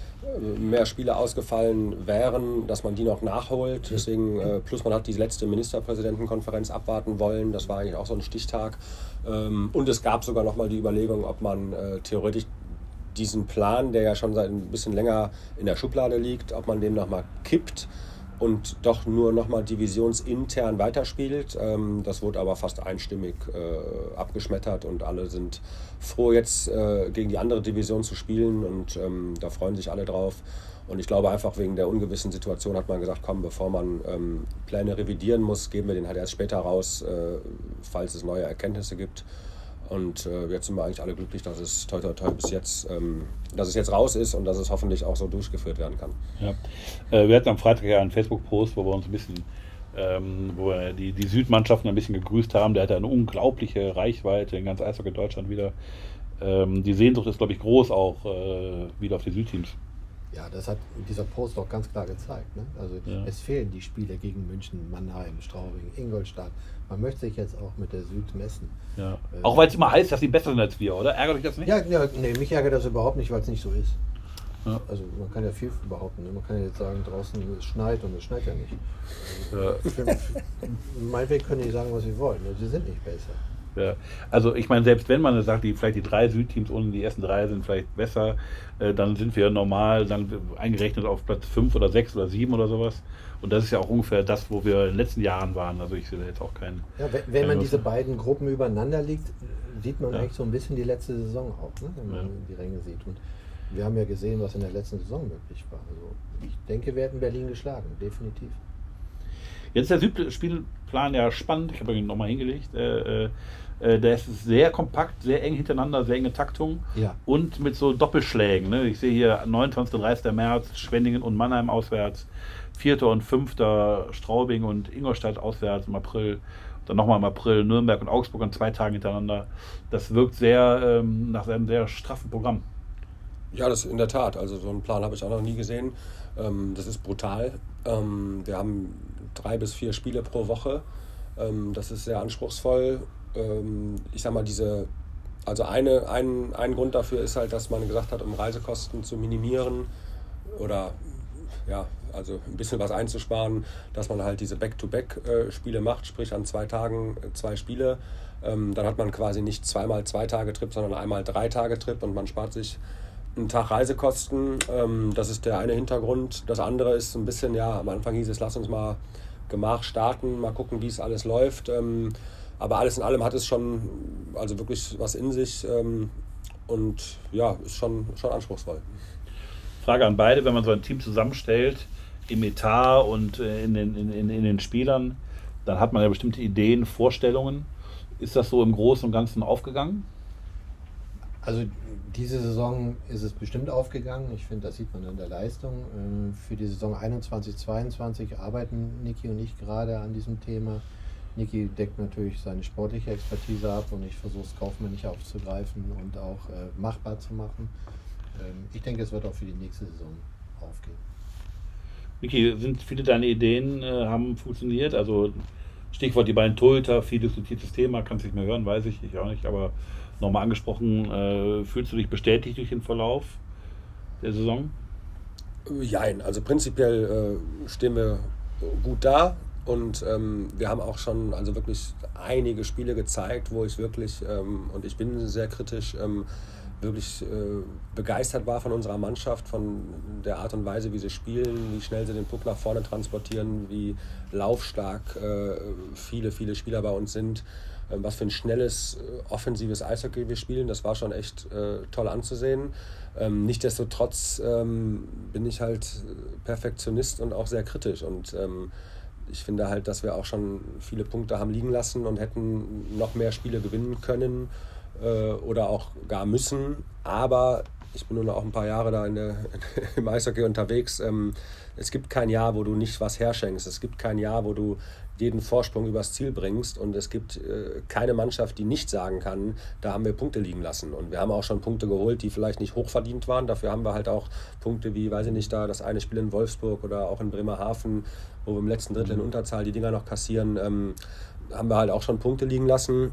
Speaker 3: mehr Spiele ausgefallen wären, dass man die noch nachholt. Deswegen, äh, plus man hat die letzte Ministerpräsidentenkonferenz abwarten wollen. Das war eigentlich auch so ein Stichtag. Ähm, und es gab sogar noch mal die Überlegung, ob man theoretisch diesen Plan, der ja schon seit ein bisschen länger in der Schublade liegt, ob man den noch mal kippt und doch nur nochmal divisionsintern weiterspielt. Ähm, das wurde aber fast einstimmig äh, abgeschmettert und alle sind froh, jetzt äh, gegen die andere Division zu spielen und ähm, da freuen sich alle drauf. Und ich glaube einfach wegen der ungewissen Situation hat man gesagt, komm, bevor man ähm, Pläne revidieren muss, geben wir den halt erst später raus, äh, falls es neue Erkenntnisse gibt. Und äh, jetzt sind wir eigentlich alle glücklich, dass es toi toi toi bis jetzt, ähm, dass es jetzt raus ist und dass es hoffentlich auch so durchgeführt werden kann.
Speaker 1: Ja. Äh, wir hatten am Freitag ja einen Facebook-Post, wo wir uns ein bisschen, ähm, wo wir die, die Südmannschaften ein bisschen gegrüßt haben. Der hatte eine unglaubliche Reichweite in ganz Eishockey Deutschland wieder. Ähm, die Sehnsucht ist, glaube ich, groß auch äh, wieder auf die Südteams.
Speaker 2: Ja, das hat dieser Post auch ganz klar gezeigt. Ne? Also ja. es fehlen die Spiele gegen München, Mannheim, Straubing, Ingolstadt. Man möchte sich jetzt auch mit der Süd messen.
Speaker 1: Ja. Äh, auch weil es immer heißt, dass sie besser sind als wir, oder? Ärgert dich das nicht?
Speaker 2: Ja, ja nee, mich ärgert das überhaupt nicht, weil es nicht so ist. Ja. Also man kann ja viel behaupten. Ne? Man kann ja jetzt sagen, draußen es schneit und es schneit ja nicht. Also, ja. meinetwegen können die sagen, was sie wollen. Sie sind nicht besser.
Speaker 1: Ja. Also ich meine, selbst wenn man sagt, die, vielleicht die drei Südteams ohne die ersten drei sind vielleicht besser, äh, dann sind wir normal dann eingerechnet auf Platz 5 oder 6 oder 7 oder sowas. Und das ist ja auch ungefähr das, wo wir in den letzten Jahren waren. Also ich sehe da jetzt auch keinen.
Speaker 2: Ja, wenn, wenn man diese beiden Gruppen übereinander liegt, sieht man ja. eigentlich so ein bisschen die letzte Saison auch, ne? wenn man die Ränge sieht. Und wir haben ja gesehen, was in der letzten Saison möglich war. Also ich denke, wir hätten Berlin geschlagen, definitiv.
Speaker 1: Jetzt ist der Südspielplan ja spannend. Ich habe ihn nochmal hingelegt. Äh, äh, der ist sehr kompakt, sehr eng hintereinander, sehr enge Taktung
Speaker 2: ja.
Speaker 1: und mit so Doppelschlägen. Ne? Ich sehe hier 29. und 30. März Schwenningen und Mannheim auswärts, 4. und 5. Straubing und Ingolstadt auswärts im April, dann nochmal im April Nürnberg und Augsburg an zwei Tagen hintereinander. Das wirkt sehr ähm, nach einem sehr straffen Programm.
Speaker 3: Ja, das in der Tat. Also so einen Plan habe ich auch noch nie gesehen. Ähm, das ist brutal. Ähm, wir haben drei bis vier Spiele pro Woche Ähm, das ist sehr anspruchsvoll. Ähm, ich sag mal, diese, also eine, ein, ein Grund dafür ist halt, dass man gesagt hat, um Reisekosten zu minimieren oder ja, also ein bisschen was einzusparen, dass man halt diese Back-to-Back-Spiele macht, sprich an zwei Tagen äh, zwei Spiele. Ähm, dann hat man quasi nicht zweimal zwei Tage Trip, sondern einmal drei Tage Trip und man spart sich einen Tag Reisekosten. Ähm, das ist der eine Hintergrund. Das andere ist ein bisschen, ja, am Anfang hieß es, lass uns mal Gemach starten, mal gucken, wie es alles läuft. Ähm, aber alles in allem hat es schon, also wirklich was in sich und ja, ist schon, schon anspruchsvoll.
Speaker 1: Frage an beide, wenn man so ein Team zusammenstellt, im Etat und äh, in den, in, in den Spielern, dann hat man ja bestimmte Ideen, Vorstellungen. Ist das so im Großen und Ganzen aufgegangen?
Speaker 2: Also diese Saison ist es bestimmt aufgegangen. Ich finde, das sieht man an der Leistung. Ähm, für die Saison 21, 22 arbeiten Niki und ich gerade an diesem Thema. Niki deckt natürlich seine sportliche Expertise ab und ich versuche es kaufmännisch aufzugreifen und auch äh, machbar zu machen. Ähm, ich denke, es wird auch für die nächste Saison aufgehen.
Speaker 1: Niki, sind viele deine Ideen äh, haben funktioniert? Also Stichwort die beiden Torhüter, viel diskutiertes Thema, kannst nicht mehr hören, weiß ich, ich auch nicht, aber nochmal angesprochen, äh, fühlst du dich bestätigt durch den Verlauf der Saison?
Speaker 3: Jein, also prinzipiell äh, stehen wir gut da und ähm, wir haben auch schon also wirklich einige Spiele gezeigt, wo ich wirklich, ähm, und ich bin sehr kritisch, ähm, wirklich äh, begeistert war von unserer Mannschaft, von der Art und Weise, wie sie spielen, wie schnell sie den Puck nach vorne transportieren, wie laufstark äh, viele, viele Spieler bei uns sind, äh, was für ein schnelles, äh, offensives Eishockey wir spielen. Das war schon echt äh, toll anzusehen. Ähm, Nichtsdestotrotz ähm, bin ich halt Perfektionist und auch sehr kritisch und ähm, ich finde halt, dass wir auch schon viele Punkte haben liegen lassen und hätten noch mehr Spiele gewinnen können äh, oder auch gar müssen. Aber ich bin nun auch ein paar Jahre da in der, [LAUGHS] im Eishockey unterwegs. Ähm, es gibt kein Jahr, wo du nicht was herschenkst. Es gibt kein Jahr, wo du jeden Vorsprung übers Ziel bringst. Und es gibt äh, keine Mannschaft, die nicht sagen kann, da haben wir Punkte liegen lassen. Und wir haben auch schon Punkte geholt, die vielleicht nicht hochverdient waren. Dafür haben wir halt auch Punkte wie, weiß ich nicht, da das eine Spiel in Wolfsburg oder auch in Bremerhaven, wo wir im letzten Drittel in Unterzahl die Dinger noch kassieren, ähm, haben wir halt auch schon Punkte liegen lassen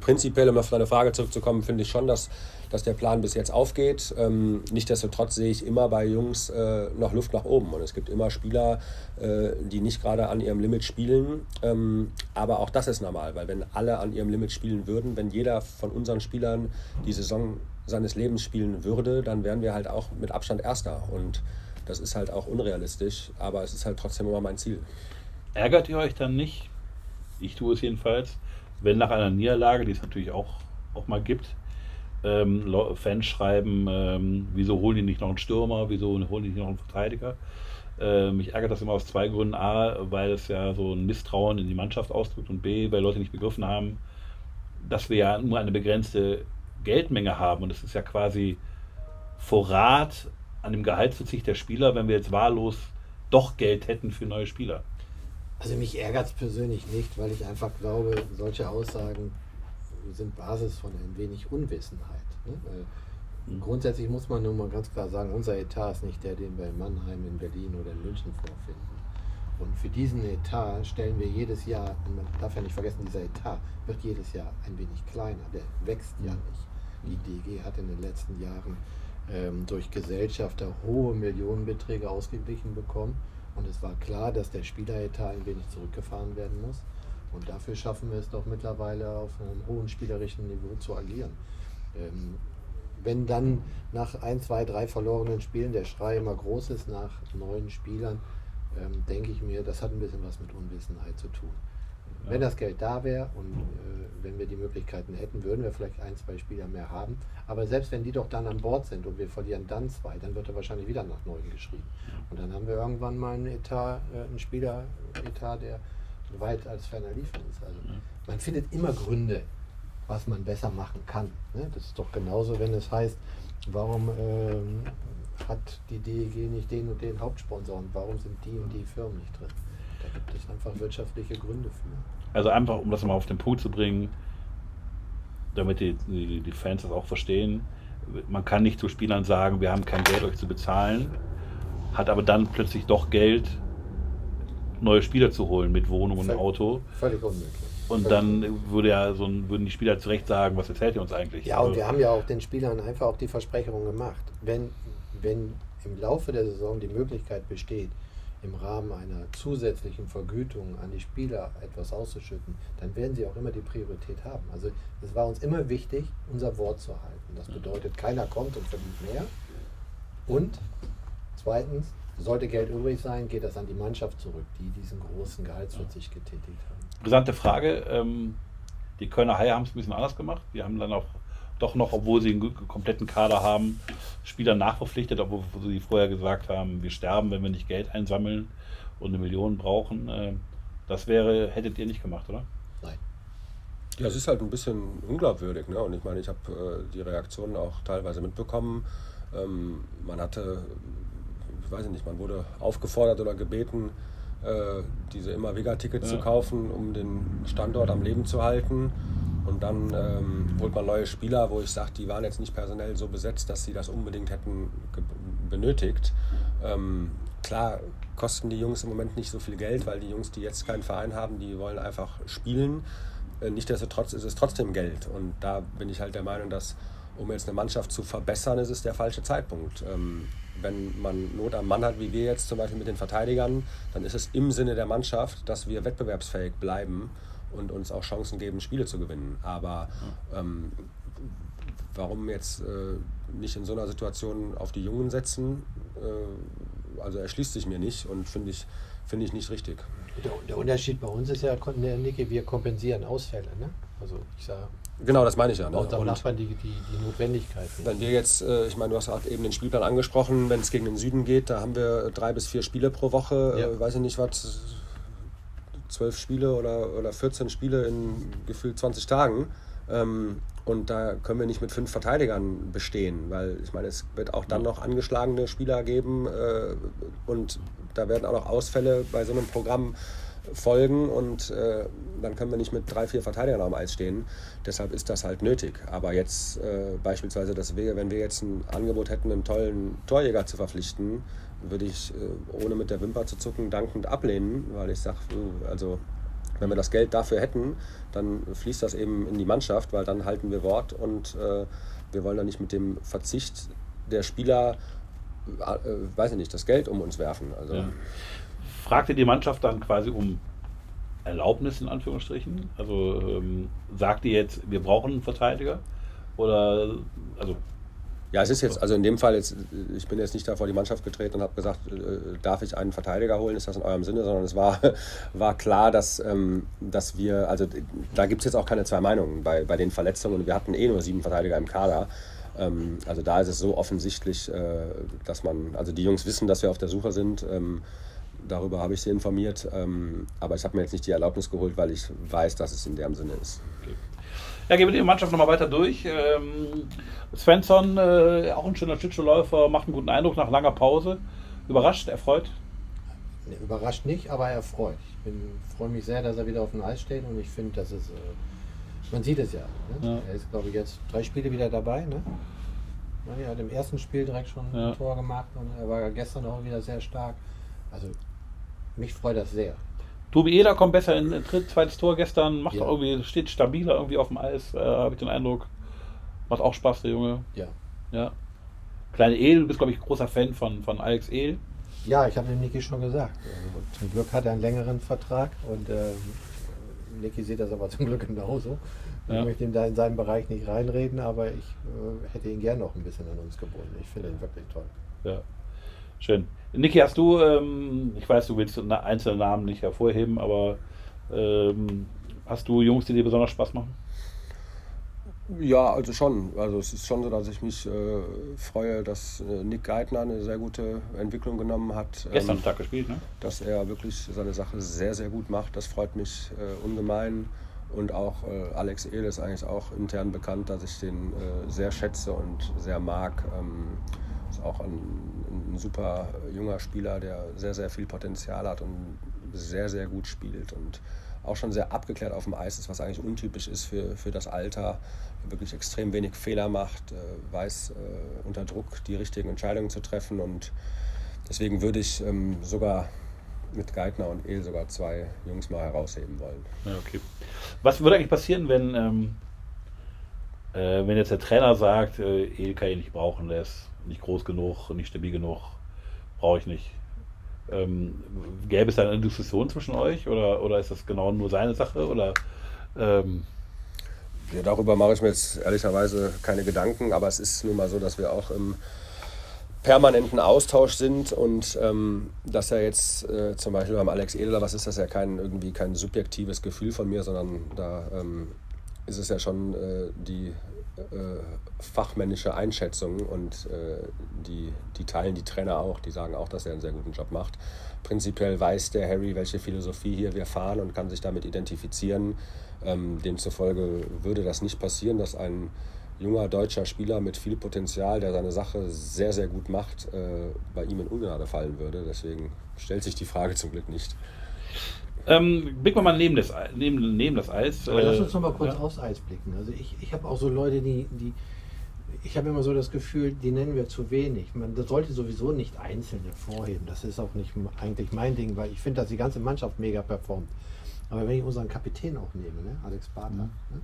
Speaker 3: prinzipiell, um auf deine Frage zurückzukommen, finde ich schon, dass, dass der Plan bis jetzt aufgeht. Ähm, Nichtsdestotrotz sehe ich immer bei Jungs äh, noch Luft nach oben. Und es gibt immer Spieler, äh, die nicht gerade an ihrem Limit spielen. Ähm, aber auch das ist normal, weil wenn alle an ihrem Limit spielen würden, wenn jeder von unseren Spielern die Saison seines Lebens spielen würde, dann wären wir halt auch mit Abstand Erster. Und das ist halt auch unrealistisch, aber es ist halt trotzdem immer mein Ziel.
Speaker 1: Ärgert ihr euch dann nicht? Ich tue es jedenfalls wenn nach einer Niederlage, die es natürlich auch, auch mal gibt, ähm, Fans schreiben, ähm, wieso holen die nicht noch einen Stürmer, wieso holen die nicht noch einen Verteidiger. Äh, mich ärgert das immer aus zwei Gründen. A, weil es ja so ein Misstrauen in die Mannschaft ausdrückt und B, weil Leute nicht begriffen haben, dass wir ja nur eine begrenzte Geldmenge haben und es ist ja quasi Vorrat an dem Gehaltsverzicht der Spieler, wenn wir jetzt wahllos doch Geld hätten für neue Spieler.
Speaker 2: Also mich ärgert es persönlich nicht, weil ich einfach glaube, solche Aussagen sind Basis von ein wenig Unwissenheit. Ne? Mhm. Grundsätzlich muss man nur mal ganz klar sagen, unser Etat ist nicht der, den wir in Mannheim, in Berlin oder in München vorfinden. Und für diesen Etat stellen wir jedes Jahr, man darf ja nicht vergessen, dieser Etat wird jedes Jahr ein wenig kleiner, der wächst ja mhm. nicht. Die DG hat in den letzten Jahren ähm, durch Gesellschafter hohe Millionenbeträge ausgeglichen bekommen und es war klar, dass der Spieleretat ein wenig zurückgefahren werden muss. Und dafür schaffen wir es doch mittlerweile auf einem hohen spielerischen Niveau zu agieren. Ähm, wenn dann nach ein, zwei, drei verlorenen Spielen der Schrei immer groß ist nach neuen Spielern, ähm, denke ich mir, das hat ein bisschen was mit Unwissenheit zu tun. Ja. Wenn das Geld da wäre und äh, wenn wir die Möglichkeiten hätten, würden wir vielleicht ein, zwei Spieler mehr haben. Aber selbst wenn die doch dann an Bord sind und wir verlieren dann zwei, dann wird er wahrscheinlich wieder nach neuen geschrieben. Und dann haben wir irgendwann mal einen Etat, äh, einen Spieler-Etat, der weit als ferner liefen ist. Also man findet immer Gründe, was man besser machen kann. Ne? Das ist doch genauso, wenn es heißt, warum ähm, hat die DEG nicht den und den Hauptsponsor und warum sind die und die Firmen nicht drin? Da gibt es einfach wirtschaftliche Gründe für.
Speaker 1: Also einfach, um das mal auf den Punkt zu bringen, damit die, die, die Fans das auch verstehen, man kann nicht zu Spielern sagen, wir haben kein Geld euch zu bezahlen, hat aber dann plötzlich doch Geld neue Spieler zu holen mit Wohnung und
Speaker 2: Völlig-
Speaker 1: Auto.
Speaker 2: Völlig unmöglich.
Speaker 1: Und
Speaker 2: Völlig
Speaker 1: dann würde ja so ein, würden die Spieler zu Recht sagen, was erzählt ihr uns eigentlich?
Speaker 2: Ja, und
Speaker 1: Also,
Speaker 2: wir haben ja auch den Spielern einfach auch die Versprechungen gemacht. Wenn, wenn im Laufe der Saison die Möglichkeit besteht, im Rahmen einer zusätzlichen Vergütung an die Spieler etwas auszuschütten, dann werden sie auch immer die Priorität haben. Also es war uns immer wichtig, unser Wort zu halten. Das bedeutet, keiner kommt und verdient mehr. Und zweitens, sollte Geld übrig sein, geht das an die Mannschaft zurück, die diesen großen Gehaltsverzicht getätigt haben.
Speaker 1: Brisante Frage. Ähm, die Kölner Haie haben es ein bisschen anders gemacht. Die haben dann auch doch noch, obwohl sie einen kompletten Kader haben, Spieler nachverpflichtet, obwohl sie vorher gesagt haben, wir sterben, wenn wir nicht Geld einsammeln und eine Million brauchen. Ähm, das wäre, hättet ihr nicht gemacht, oder?
Speaker 2: Nein.
Speaker 3: Ja, es ist halt ein bisschen unglaubwürdig. Ne? Und ich meine, ich habe äh, die Reaktionen auch teilweise mitbekommen. Ähm, man hatte, ich weiß nicht, man wurde aufgefordert oder gebeten, äh, diese Immer-Vega-Tickets
Speaker 1: Ja.
Speaker 3: zu kaufen, um den Standort am Leben zu halten. Und dann ähm, holt man neue Spieler, wo ich sage, die waren jetzt nicht personell so besetzt, dass sie das unbedingt hätten benötigt. Ähm, klar kosten die Jungs im Moment nicht so viel Geld, weil die Jungs, die jetzt keinen Verein haben, die wollen einfach spielen. Äh, Nichtsdestotrotz ist es trotzdem Geld. Und da bin ich halt der Meinung, dass um jetzt eine Mannschaft zu verbessern, ist es der falsche Zeitpunkt. Ähm, wenn man Not am Mann hat, wie wir jetzt zum Beispiel mit den Verteidigern, dann ist es im Sinne der Mannschaft, dass wir wettbewerbsfähig bleiben und uns auch Chancen geben, Spiele zu gewinnen. Aber ähm, warum jetzt äh, nicht in so einer Situation auf die Jungen setzen, äh, also erschließt sich mir nicht und finde ich, finde ich nicht richtig.
Speaker 2: Der, der Unterschied bei uns ist ja, der Nicke, wir kompensieren Ausfälle. Ne? Also ich sage,
Speaker 3: Genau, das meine ich ja. Ne? Und-
Speaker 2: Nachbarn die, die, die Notwendigkeit. nicht.
Speaker 3: Wenn wir jetzt, äh, ich meine, du hast eben den Spielplan angesprochen, wenn es gegen den Süden geht, da haben wir drei bis vier Spiele pro Woche,
Speaker 2: Ja.
Speaker 3: äh, weiß ich nicht was, zwölf Spiele oder, oder 14 Spiele in gefühlt 20 Tagen. Ähm, und da können wir nicht mit fünf Verteidigern bestehen, weil ich meine, es wird auch dann noch angeschlagene Spieler geben äh, und da werden auch noch Ausfälle bei so einem Programm folgen und äh, dann können wir nicht mit drei, vier Verteidigern am Eis stehen. Deshalb ist das halt nötig. Aber jetzt äh, beispielsweise, dass wir, wenn wir jetzt ein Angebot hätten, einen tollen Torjäger zu verpflichten, würde ich äh, ohne mit der Wimper zu zucken dankend ablehnen, weil ich sage, also wenn wir das Geld dafür hätten, dann fließt das eben in die Mannschaft, weil dann halten wir Wort und äh, wir wollen dann nicht mit dem Verzicht der Spieler, äh, weiß ich nicht, das Geld um uns werfen. Also,
Speaker 1: Ja. Fragte die Mannschaft dann quasi um Erlaubnis in Anführungsstrichen? Also ähm, sagt ihr jetzt, wir brauchen einen Verteidiger? Oder also
Speaker 3: Ja, es ist jetzt, also in dem Fall, jetzt, ich bin jetzt nicht da vor die Mannschaft getreten und habe gesagt, äh, darf ich einen Verteidiger holen, ist das in eurem Sinne, sondern es war, [LAUGHS] war klar, dass, ähm, dass wir, also da gibt es jetzt auch keine zwei Meinungen bei, bei den Verletzungen. Wir hatten eh nur sieben Verteidiger im Kader. Ähm, also da ist es so offensichtlich, äh, dass man, also die Jungs wissen, dass wir auf der Suche sind. Ähm, darüber habe ich sie informiert. Ähm, aber ich habe mir jetzt nicht die Erlaubnis geholt, weil ich weiß, dass es in dem Sinne ist.
Speaker 1: Ja, gehen wir die Mannschaft nochmal weiter durch. Ähm, Svensson, äh, auch ein schöner Schlittschuhläufer, macht einen guten Eindruck nach langer Pause. Überrascht, erfreut.
Speaker 2: Nee, überrascht nicht, aber erfreut. Ich freue mich sehr, dass er wieder auf dem Eis steht und ich finde, dass es, äh, man sieht es ja. Ne?
Speaker 1: Ja.
Speaker 2: Er ist, glaube ich, jetzt drei Spiele wieder dabei. Ne? Ja, Er hat im ersten Spiel direkt schon
Speaker 1: Ja.
Speaker 2: ein Tor gemacht und er war gestern auch wieder sehr stark. Also mich freut das sehr.
Speaker 1: Tobi Eder kommt besser in dritt, zweites Tor gestern, macht
Speaker 2: Ja.
Speaker 1: irgendwie, steht stabiler irgendwie auf dem Eis, äh, habe ich den Eindruck. Macht auch Spaß, der Junge.
Speaker 2: Ja,
Speaker 1: Ja. Kleine El, du bist, glaube ich, großer Fan von, von Alex El.
Speaker 2: ja ich habe dem Niki schon gesagt. Also, zum Glück hat er einen längeren Vertrag und ähm, Niki sieht das aber zum Glück genauso. Ich
Speaker 1: Ja.
Speaker 2: möchte ihm da in seinen Bereich nicht reinreden, aber ich äh, hätte ihn gern noch ein bisschen an uns gebunden. Ich finde ihn wirklich toll.
Speaker 1: Ja. Schön. Niki, hast du, ähm, ich weiß, du willst einzelne Namen nicht hervorheben, aber ähm, hast du Jungs, die dir besonders Spaß machen?
Speaker 3: Ja, also schon. Also es ist schon so, dass ich mich äh, freue, dass äh, Nick Geithner eine sehr gute Entwicklung genommen hat.
Speaker 1: Gestern
Speaker 3: Ähm,
Speaker 1: stark gespielt, ne?
Speaker 3: dass er wirklich seine Sache sehr, sehr gut macht. Das freut mich äh, ungemein. Und auch äh, Alex Ehl ist eigentlich auch intern bekannt, dass ich den äh, sehr schätze und sehr mag. Ähm, ist auch ein, ein super junger Spieler, der sehr, sehr viel Potenzial hat und sehr, sehr gut spielt. Und auch schon sehr abgeklärt auf dem Eis ist, was eigentlich untypisch ist für, für das Alter. Wirklich extrem wenig Fehler macht, äh, weiß äh, unter Druck die richtigen Entscheidungen zu treffen. Und deswegen würde ich ähm, sogar mit Geithner und El sogar zwei Jungs mal herausheben wollen.
Speaker 1: Okay. Was würde eigentlich passieren, wenn, ähm, äh, wenn jetzt der Trainer sagt, äh, El kann ich nicht brauchen, der ist nicht groß genug, nicht stabil genug, brauche ich nicht. Ähm, gäbe es da eine Diskussion zwischen euch oder, oder ist das genau nur seine Sache? Oder, ähm
Speaker 3: ja, darüber mache ich mir jetzt ehrlicherweise keine Gedanken, aber es ist nun mal so, dass wir auch im permanenten Austausch sind und ähm, dass er jetzt äh, zum Beispiel beim Alex Edler, was ist das ja kein irgendwie kein subjektives Gefühl von mir, sondern da ähm, ist es ja schon äh, die fachmännische Einschätzung und äh, die, die teilen die Trainer auch, die sagen auch, dass er einen sehr guten Job macht. Prinzipiell weiß der Harry, welche Philosophie hier wir fahren und kann sich damit identifizieren. Ähm, demzufolge würde das nicht passieren, dass ein junger deutscher Spieler mit viel Potenzial, der seine Sache sehr, sehr gut macht, äh, bei ihm in Ungnade fallen würde. Deswegen stellt sich die Frage zum Glück nicht.
Speaker 1: Ähm, blicken wir mal neben das, neben, neben das Eis.
Speaker 2: Aber lass uns noch mal kurz ja. aufs Eis blicken. Also ich, ich habe auch so Leute, die, die ich habe immer so das Gefühl, die nennen wir zu wenig. Man das sollte sowieso nicht Einzelne vorheben. Das ist auch nicht eigentlich mein Ding, weil ich finde, dass die ganze Mannschaft mega performt. Aber wenn ich unseren Kapitän auch nehme, ne? Alex Barter, mhm. ne?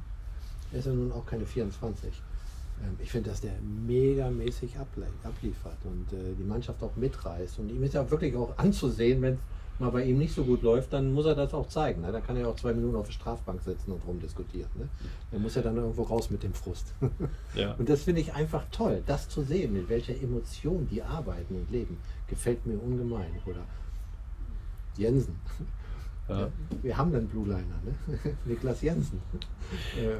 Speaker 2: er ist ja nun auch keine 24. Ähm, ich finde, dass der megamäßig abliefert und äh, die Mannschaft auch mitreißt. Und ihm ist ja wirklich auch anzusehen, wenn es mal bei ihm nicht so gut läuft, dann muss er das auch zeigen. Ne? Da kann er auch zwei Minuten auf der Strafbank sitzen und rumdiskutieren. Ne? Er muss ja dann irgendwo raus mit dem Frust. [LAUGHS] Ja. Und das finde ich einfach toll, das zu sehen, mit welcher Emotion die arbeiten und leben. Gefällt mir ungemein. Oder Jensen. Ja. Wir haben einen Blue Liner, ne? [LAUGHS] Niklas Jensen. Äh,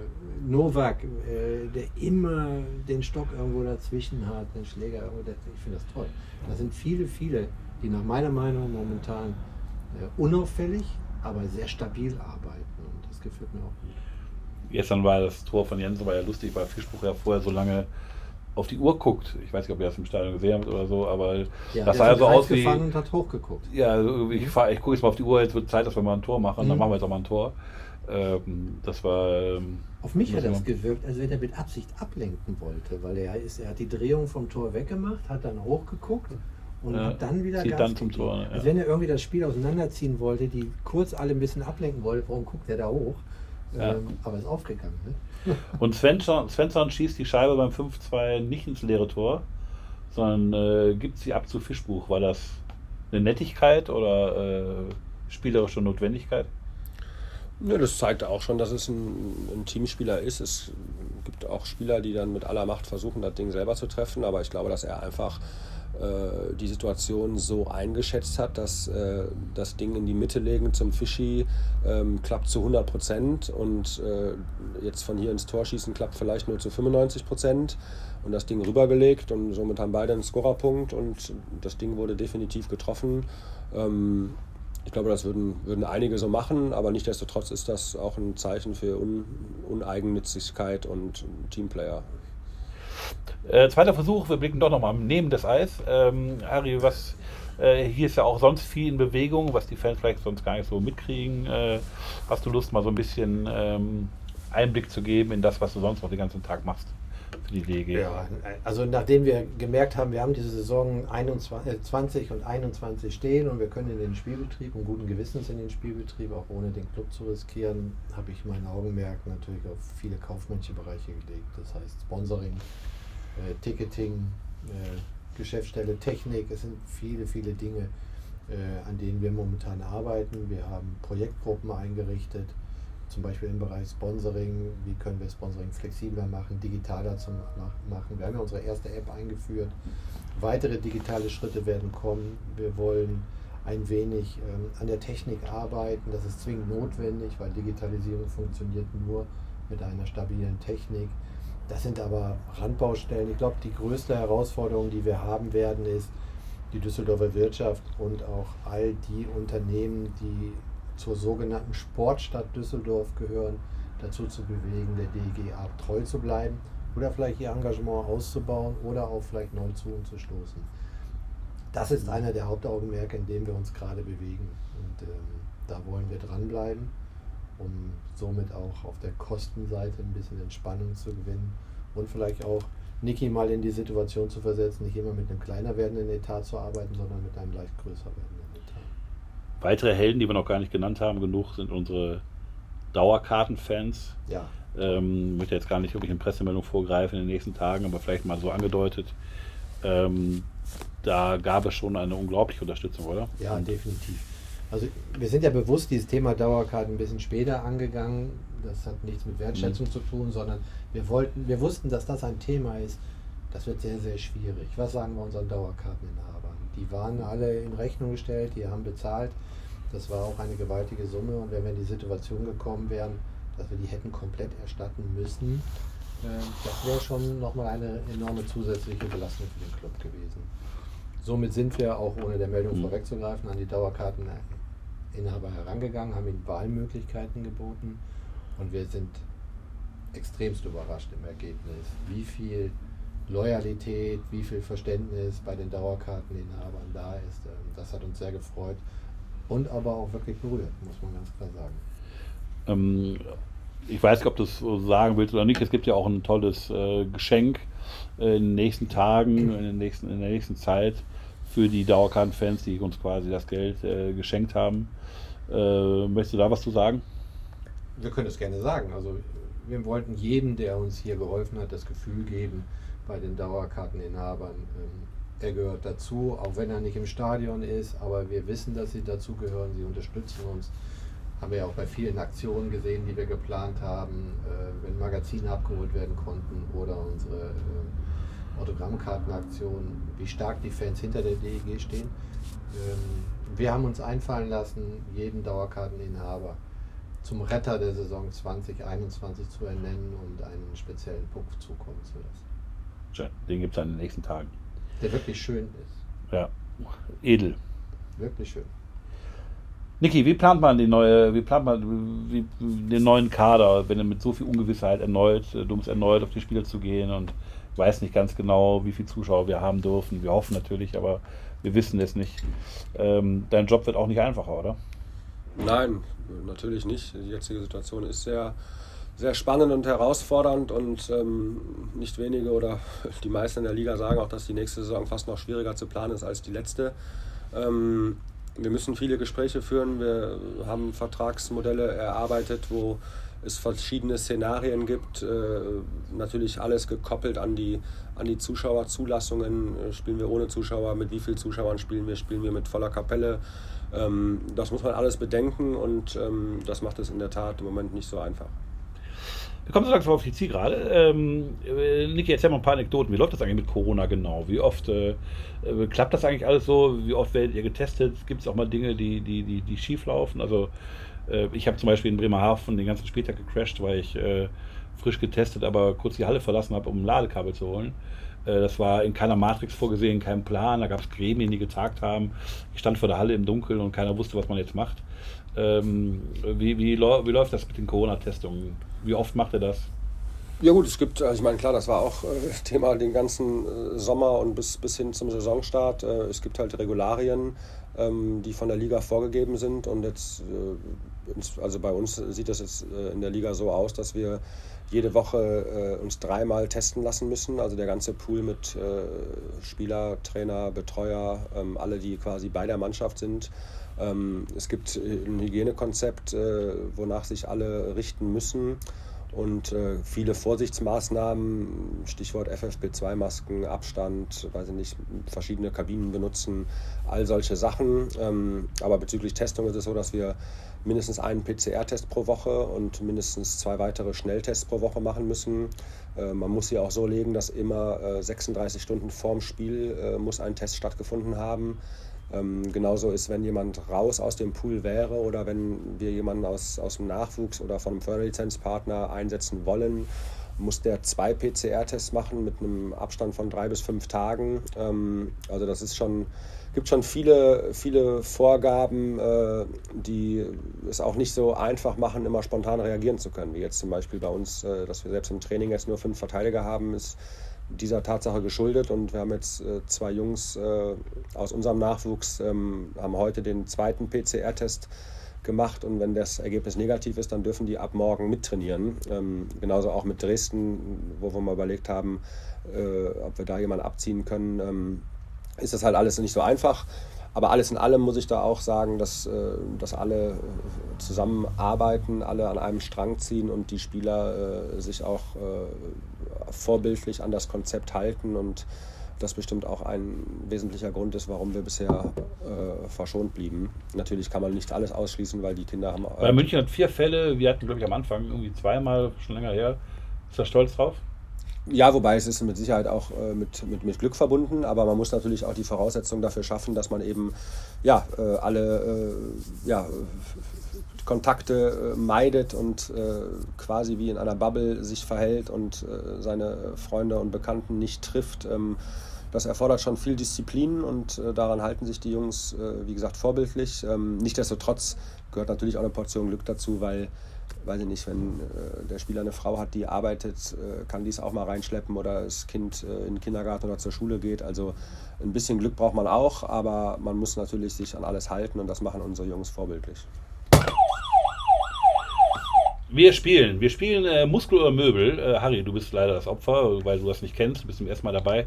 Speaker 2: Novak, äh, der immer den Stock irgendwo dazwischen hat, den Schläger irgendwo, ich finde das toll. Da sind viele, viele, die nach meiner Meinung momentan äh, unauffällig, aber sehr stabil arbeiten und das gefällt mir auch gut.
Speaker 1: Gestern war das Tor von Jensen war ja lustig, weil Fischbuch ja vorher so lange auf die Uhr guckt. Ich weiß nicht, ob ihr das im Stadion gesehen habt oder so, aber
Speaker 2: ja, das sah ja so aus wie. und hat hochgeguckt.
Speaker 1: Ja, ich, ich gucke jetzt mal auf die Uhr, jetzt wird Zeit, dass wir mal ein Tor machen, mhm. dann machen wir jetzt auch mal ein Tor. Ähm, das war. Ähm,
Speaker 2: auf mich hat das gewirkt, als wenn er mit Absicht ablenken wollte, weil er ist, er hat die Drehung vom Tor weggemacht, hat dann hochgeguckt und ja, dann wieder
Speaker 1: Gas dann zum Tor.
Speaker 2: Ja. Als wenn er irgendwie das Spiel auseinanderziehen wollte, die kurz alle ein bisschen ablenken wollte, warum guckt er da hoch? Ja. Ähm, aber ist aufgegangen. Ne? [LAUGHS]
Speaker 1: Und Svensson, Svensson schießt die Scheibe beim 5-2 nicht ins leere Tor, sondern äh, gibt sie ab zu Fischbuch. War das eine Nettigkeit oder äh, spielerische Notwendigkeit?
Speaker 3: Ja, das zeigt auch schon, dass es ein, ein, Teamspieler ist. Es gibt auch Spieler, die dann mit aller Macht versuchen, das Ding selber zu treffen, aber ich glaube, dass er einfach die Situation so eingeschätzt hat, dass äh, das Ding in die Mitte legen zum Fischi ähm, klappt zu 100 Prozent und äh, jetzt von hier ins Tor schießen klappt vielleicht nur zu 95 Prozent und das Ding rübergelegt und somit haben beide einen Scorerpunkt und das Ding wurde definitiv getroffen. Ähm, ich glaube, das würden, würden einige so machen, aber nichtsdestotrotz ist das auch ein Zeichen für Un Uneigennützigkeit und Teamplayer.
Speaker 1: Äh, zweiter Versuch, wir blicken doch nochmal neben das Eis. Ähm, Harry, was äh, hier ist ja auch sonst viel in Bewegung, was die Fans vielleicht sonst gar nicht so mitkriegen. Äh, hast du Lust, mal so ein bisschen ähm, Einblick zu geben in das, was du sonst noch den ganzen Tag machst? für die DG.
Speaker 2: Ja, also nachdem wir gemerkt haben, wir haben diese Saison 21, 20 äh, und 21 stehen und wir können in den Spielbetrieb und guten Gewissens in den Spielbetrieb, auch ohne den Club zu riskieren, habe ich mein Augenmerk natürlich auf viele kaufmännische Bereiche gelegt. Das heißt Sponsoring, äh, Ticketing, äh, Geschäftsstelle, Technik. Es sind viele, viele Dinge, äh, an denen wir momentan arbeiten. Wir haben Projektgruppen eingerichtet, zum Beispiel im Bereich Sponsoring. Wie können wir Sponsoring flexibler machen, digitaler zu machen? Wir haben ja unsere erste App eingeführt. Weitere digitale Schritte werden kommen. Wir wollen ein wenig ähm, an der Technik arbeiten. Das ist zwingend notwendig, weil Digitalisierung funktioniert nur mit einer stabilen Technik. Das sind aber Randbaustellen. Ich glaube, die größte Herausforderung, die wir haben werden, ist die Düsseldorfer Wirtschaft und auch all die Unternehmen, die zur sogenannten Sportstadt Düsseldorf gehören, dazu zu bewegen, der DGA treu zu bleiben oder vielleicht ihr Engagement auszubauen oder auch vielleicht neu zu uns zu stoßen. Das ist einer der Hauptaugenmerke, in dem wir uns gerade bewegen. Und ähm, da wollen wir dranbleiben um somit auch auf der Kostenseite ein bisschen Entspannung zu gewinnen und vielleicht auch Niki mal in die Situation zu versetzen, nicht immer mit einem kleiner werdenden Etat zu arbeiten, sondern mit einem leicht größer werdenden Etat.
Speaker 1: Weitere Helden, die wir noch gar nicht genannt haben, genug sind unsere Dauerkartenfans.
Speaker 2: Ja.
Speaker 1: Ähm, möchte jetzt gar nicht wirklich in Pressemeldung vorgreifen in den nächsten Tagen, aber vielleicht mal so angedeutet. Ähm, da gab es schon eine unglaubliche Unterstützung, oder?
Speaker 2: Ja, definitiv. Also wir sind ja bewusst dieses Thema Dauerkarten ein bisschen später angegangen. Das hat nichts mit Wertschätzung mhm. zu tun, sondern wir wollten, wir wussten, dass das ein Thema ist. Das wird sehr, sehr schwierig. Was sagen wir unseren Dauerkarteninhabern? Die waren alle in Rechnung gestellt, die haben bezahlt. Das war auch eine gewaltige Summe. Und wenn wir in die Situation gekommen wären, dass wir die hätten komplett erstatten müssen, äh, das wäre schon nochmal eine enorme zusätzliche Belastung für den Club gewesen. Somit sind wir auch, ohne der Meldung mhm. vorwegzugreifen, an die Dauerkarteninhaber herangegangen, haben ihnen Wahlmöglichkeiten geboten und wir sind extremst überrascht im Ergebnis, wie viel Loyalität, wie viel Verständnis bei den Dauerkarteninhabern da ist. Ähm, das hat uns sehr gefreut und aber auch wirklich berührt, muss man ganz klar sagen.
Speaker 1: Ähm, ich weiß nicht, ob du es sagen willst oder nicht. Es gibt ja auch ein tolles äh, Geschenk in den nächsten Tagen, in, den nächsten, in der nächsten Zeit für die Dauerkartenfans, die uns quasi das Geld äh, geschenkt haben. Äh, möchtest du da was zu sagen?
Speaker 2: Wir können es gerne sagen. Also wir wollten jedem, der uns hier geholfen hat, das Gefühl geben, bei den Dauerkarteninhabern, ähm, er gehört dazu, auch wenn er nicht im Stadion ist, aber wir wissen, dass sie dazugehören, sie unterstützen uns. Haben wir ja auch bei vielen Aktionen gesehen, die wir geplant haben, äh, wenn Magazine abgeholt werden konnten oder unsere äh, Autogrammkartenaktion, wie stark die Fans hinter der DEG stehen. Ähm, wir haben uns einfallen lassen, jeden Dauerkarteninhaber zum Retter der Saison 2021 zu ernennen und einen speziellen Puck zukommen zu lassen.
Speaker 1: Schön. Den gibt es in den nächsten Tagen.
Speaker 2: Der wirklich schön ist.
Speaker 1: Ja, edel.
Speaker 2: Wirklich schön.
Speaker 1: Niki, wie plant man die neue, wie plant man wie, den neuen Kader, wenn er mit so viel Ungewissheit erneut, du musst erneut auf die Spiele zu gehen und weiß nicht ganz genau, wie viele Zuschauer wir haben dürfen. Wir hoffen natürlich, aber wir wissen es nicht. Ähm, dein Job wird auch nicht einfacher, oder?
Speaker 3: Nein, natürlich nicht. Die jetzige Situation ist sehr, sehr spannend und herausfordernd und ähm, nicht wenige oder [LAUGHS] die meisten in der Liga sagen auch, dass die nächste Saison fast noch schwieriger zu planen ist als die letzte. Ähm, wir müssen viele Gespräche führen. Wir haben Vertragsmodelle erarbeitet, wo es verschiedene Szenarien gibt. Äh, natürlich alles gekoppelt an die, an die Zuschauerzulassungen. Äh, spielen wir ohne Zuschauer? Mit wie vielen Zuschauern spielen wir? Spielen wir mit voller Kapelle? Ähm, das muss man alles bedenken und ähm, das macht es in der Tat im Moment nicht so einfach.
Speaker 1: Wir kommen so langsam auf die Zielgerade. Ähm, äh, Niki, erzähl mal ein paar Anekdoten. Wie läuft das eigentlich mit Corona genau? Wie oft äh, klappt das eigentlich alles so? Wie oft werdet ihr getestet? Gibt es auch mal Dinge, die, die, die, die schief laufen? Also äh, ich habe zum Beispiel in Bremerhaven den ganzen Spieltag gecrashed, weil ich äh, frisch getestet, aber kurz die Halle verlassen habe, um ein Ladekabel zu holen. Äh, das war in keiner Matrix vorgesehen, kein Plan. Da gab es Gremien, die getagt haben. Ich stand vor der Halle im Dunkeln und keiner wusste, was man jetzt macht. Ähm, wie, wie, wie, läuft das mit den Corona-Testungen? Wie oft macht ihr das?
Speaker 3: Ja gut, es gibt, also ich meine, klar, das war auch äh, Thema den ganzen äh, Sommer und bis, bis hin zum Saisonstart. Es gibt halt Regularien, ähm, die von der Liga vorgegeben sind und jetzt, also bei uns sieht das jetzt äh, in der Liga so aus, dass wir jede Woche äh, uns dreimal testen lassen müssen. Also der ganze Pool mit äh, Spieler, Trainer, Betreuer, ähm, alle, die quasi bei der Mannschaft sind. Ähm, es gibt ein Hygienekonzept, wonach sich alle richten müssen und äh, viele Vorsichtsmaßnahmen, Stichwort FFP2-Masken, Abstand, weiß ich nicht, verschiedene Kabinen benutzen, all solche Sachen. Ähm, aber bezüglich Testung ist es so, dass wir mindestens einen PCR-Test pro Woche und mindestens zwei weitere Schnelltests pro Woche machen müssen. Äh, man muss sie auch so legen, dass immer äh, 36 Stunden vorm Spiel äh, muss ein Test stattgefunden haben. Ähm, genauso ist, wenn jemand raus aus dem Pool wäre oder wenn wir jemanden aus, aus dem Nachwuchs oder von einem Förderlizenzpartner einsetzen wollen, muss der zwei PCR-Tests machen mit einem Abstand von drei bis fünf Tagen. Ähm, also das ist schon, gibt schon viele, viele Vorgaben, äh, die es auch nicht so einfach machen, immer spontan reagieren zu können. Wie jetzt zum Beispiel bei uns, äh, dass wir selbst im Training jetzt nur fünf Verteidiger haben, ist dieser Tatsache geschuldet und wir haben jetzt äh, zwei Jungs äh, aus unserem Nachwuchs, ähm, haben heute den zweiten PCR-Test gemacht und wenn das Ergebnis negativ ist, dann dürfen die ab morgen mittrainieren. Ähm, genauso auch mit Dresden, wo wir mal überlegt haben, äh, ob wir da jemanden abziehen können. Ähm, ist das halt alles nicht so einfach. Aber alles in allem muss ich da auch sagen, dass, äh, dass alle zusammenarbeiten, alle an einem Strang ziehen und die Spieler sich auch vorbildlich an das Konzept halten und das bestimmt auch ein wesentlicher Grund ist, warum wir bisher äh, verschont blieben. Natürlich kann man nicht alles ausschließen, weil die Kinder haben.
Speaker 1: Äh, München hat vier Fälle, wir hatten, glaube ich, am Anfang irgendwie zweimal, schon länger her. Ist er stolz drauf?
Speaker 3: Ja, wobei es ist mit Sicherheit auch äh, mit, mit, mit Glück verbunden, aber man muss natürlich auch die Voraussetzungen dafür schaffen, dass man eben ja, äh, alle äh, ja, Kontakte äh, meidet und äh, quasi wie in einer Bubble sich verhält und äh, seine Freunde und Bekannten nicht trifft. Ähm, das erfordert schon viel Disziplin und daran halten sich die Jungs, wie gesagt, vorbildlich. Ähm, nichtsdestotrotz gehört natürlich auch eine Portion Glück dazu, weil, weiß ich nicht, wenn der Spieler eine Frau hat, die arbeitet, kann dies auch mal reinschleppen oder das Kind in den Kindergarten oder zur Schule geht. Also ein bisschen Glück braucht man auch, aber man muss natürlich sich an alles halten und das machen unsere Jungs vorbildlich.
Speaker 1: Wir spielen. Wir spielen äh, Muskel oder Möbel. Äh, Harry, du bist leider das Opfer, weil du das nicht kennst. Du bist zum ersten Mal dabei.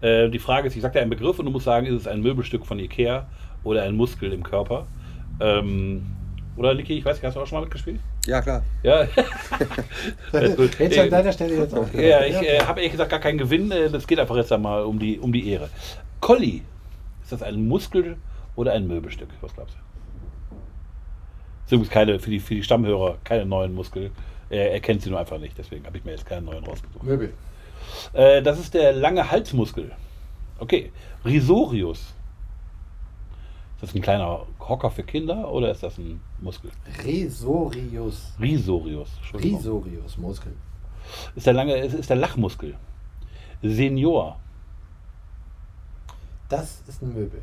Speaker 1: Äh, die Frage ist, ich sage dir einen Begriff und du musst sagen, ist es ein Möbelstück von Ikea oder ein Muskel im Körper? Ähm, oder Niki, ich weiß nicht, hast du auch schon mal mitgespielt?
Speaker 3: Ja, klar.
Speaker 1: Ja. [LAUGHS]
Speaker 2: jetzt an deiner Stelle jetzt auch.
Speaker 1: Ja, ich äh, habe ehrlich gesagt gar keinen Gewinn. Äh, das geht einfach jetzt einmal um die, um die Ehre. Colli, ist das ein Muskel oder ein Möbelstück? Was glaubst du? Übrigens keine, für die, für die Stammhörer keine neuen Muskel. Er, er kennt sie nur einfach nicht, deswegen habe ich mir jetzt keinen neuen rausgesucht.
Speaker 2: Möbel.
Speaker 1: Äh, das ist der lange Halsmuskel. Okay. Risorius. Ist das ein kleiner Hocker für Kinder oder ist das ein Muskel?
Speaker 2: Risorius.
Speaker 1: Risorius.
Speaker 2: Risorius, Muskel.
Speaker 1: Ist der lange, ist, ist der Lachmuskel. Senior.
Speaker 2: Das ist ein Möbel.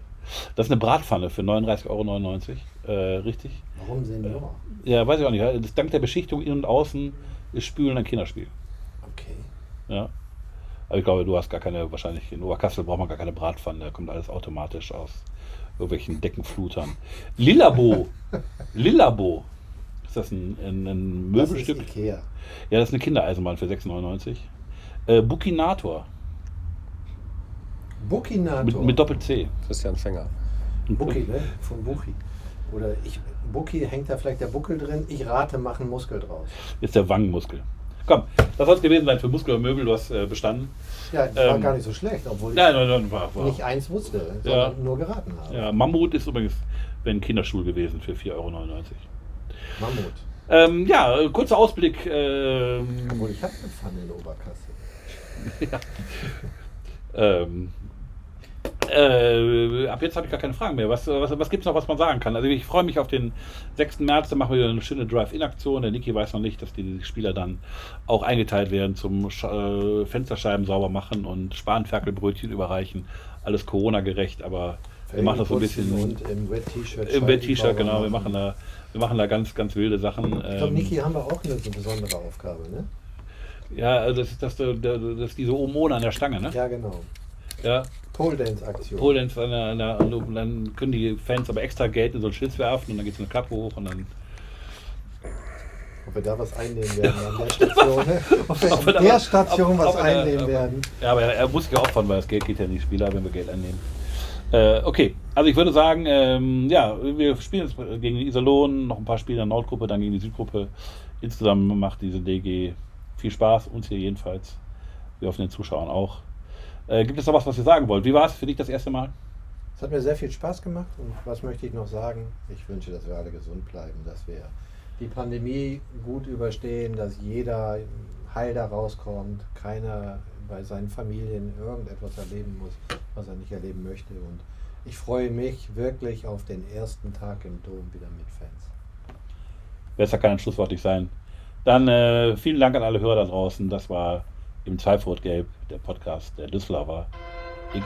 Speaker 1: Das ist eine Bratpfanne für 39,99 Euro. Äh, richtig?
Speaker 2: Warum Senior?
Speaker 1: Äh, ja, weiß ich auch nicht. Das, dank der Beschichtung innen und außen ist Spülen ein Kinderspiel.
Speaker 2: Okay.
Speaker 1: Ja. Aber ich glaube, du hast gar keine, wahrscheinlich in Oberkassel braucht man gar keine Bratpfanne, da kommt alles automatisch aus irgendwelchen Deckenflutern. Lillabo. Lillabo. Ist das ein, ein, ein Möbelstück?
Speaker 2: Das ist Ikea.
Speaker 1: Ja, das ist eine Kindereisenbahn für 6,99. Äh, Bukinator.
Speaker 2: Bukinator.
Speaker 1: Mit, mit Doppel-C.
Speaker 3: Christian Fänger.
Speaker 2: Buki, ne? Von Buchi. Oder ich, Buki hängt da vielleicht der Buckel drin. Ich rate, mach einen Muskel draus.
Speaker 1: Ist der Wangenmuskel. Komm, das soll es gewesen sein für Muskel und Möbel. Du hast äh, bestanden.
Speaker 2: Ja, das war gar nicht so schlecht, obwohl ich
Speaker 1: Nein, nein, nein, war, war.
Speaker 2: nicht eins wusste, sondern
Speaker 1: Ja.
Speaker 2: nur geraten habe.
Speaker 1: Ja, Mammut ist übrigens ein Kinderstuhl gewesen für 4,99 Euro.
Speaker 2: Mammut.
Speaker 1: Ähm, ja, kurzer Ausblick. Ähm,
Speaker 2: Obwohl ich habe eine Pfanne in Oberkassel. [LAUGHS]
Speaker 1: ähm, äh, ab jetzt habe ich gar keine Fragen mehr. Was, was, was gibt es noch, was man sagen kann? Also ich freue mich auf den 6. März, da machen wir wieder eine schöne Drive-In-Aktion. Der Niki weiß noch nicht, dass die Spieler dann auch eingeteilt werden zum äh, Fensterscheiben sauber machen und Spanferkelbrötchen überreichen. Alles Corona-gerecht, aber wir machen das so ein bisschen
Speaker 2: Und im Wet-T-Shirt.
Speaker 1: im Wet-T-Shirt, genau. Wir machen da, wir machen da ganz, ganz wilde Sachen.
Speaker 2: Ich glaube,
Speaker 1: Ähm,
Speaker 2: Niki haben wir auch eine so besondere Aufgabe, ne?
Speaker 1: ja, also das ist das, das, das ist diese Omone an der Stange, ne?
Speaker 2: Ja, genau.
Speaker 1: Ja.
Speaker 2: Pole Dance Aktion.
Speaker 1: Pole Dance an der, an der, und dann können die Fans aber extra Geld in so einen Schlitz werfen und dann geht so eine Klappe hoch und dann.
Speaker 2: Ob wir da was einnehmen werden an der Station. Ne? [LAUGHS] Ob wir an der Station was einnehmen werden.
Speaker 1: Ja, aber er, er muss sich ja opfern, weil das Geld geht ja nicht Spieler, wenn wir Geld annehmen. Äh, okay, also ich würde sagen, ähm, ja, wir spielen jetzt gegen die Iserlohn, noch ein paar Spiele in der Nordgruppe, dann gegen die Südgruppe. Insgesamt macht diese DG viel Spaß, uns hier jedenfalls. Wir hoffen den Zuschauern auch. Äh, gibt es noch was, was ihr sagen wollt? Wie war es für dich das erste Mal?
Speaker 2: Es hat mir sehr viel Spaß gemacht und was möchte ich noch sagen? Ich wünsche, dass wir alle gesund bleiben, dass wir die Pandemie gut überstehen, dass jeder heil da rauskommt, keiner bei seinen Familien irgendetwas erleben muss, was er nicht erleben möchte. Und ich freue mich wirklich auf den ersten Tag im Dom wieder mit Fans.
Speaker 1: Besser kann ein Schlusswort nicht sein. Dann äh, vielen Dank an alle Hörer da draußen. Das war im Zweifrot Gelb, der Podcast der Düsseldorfer EG.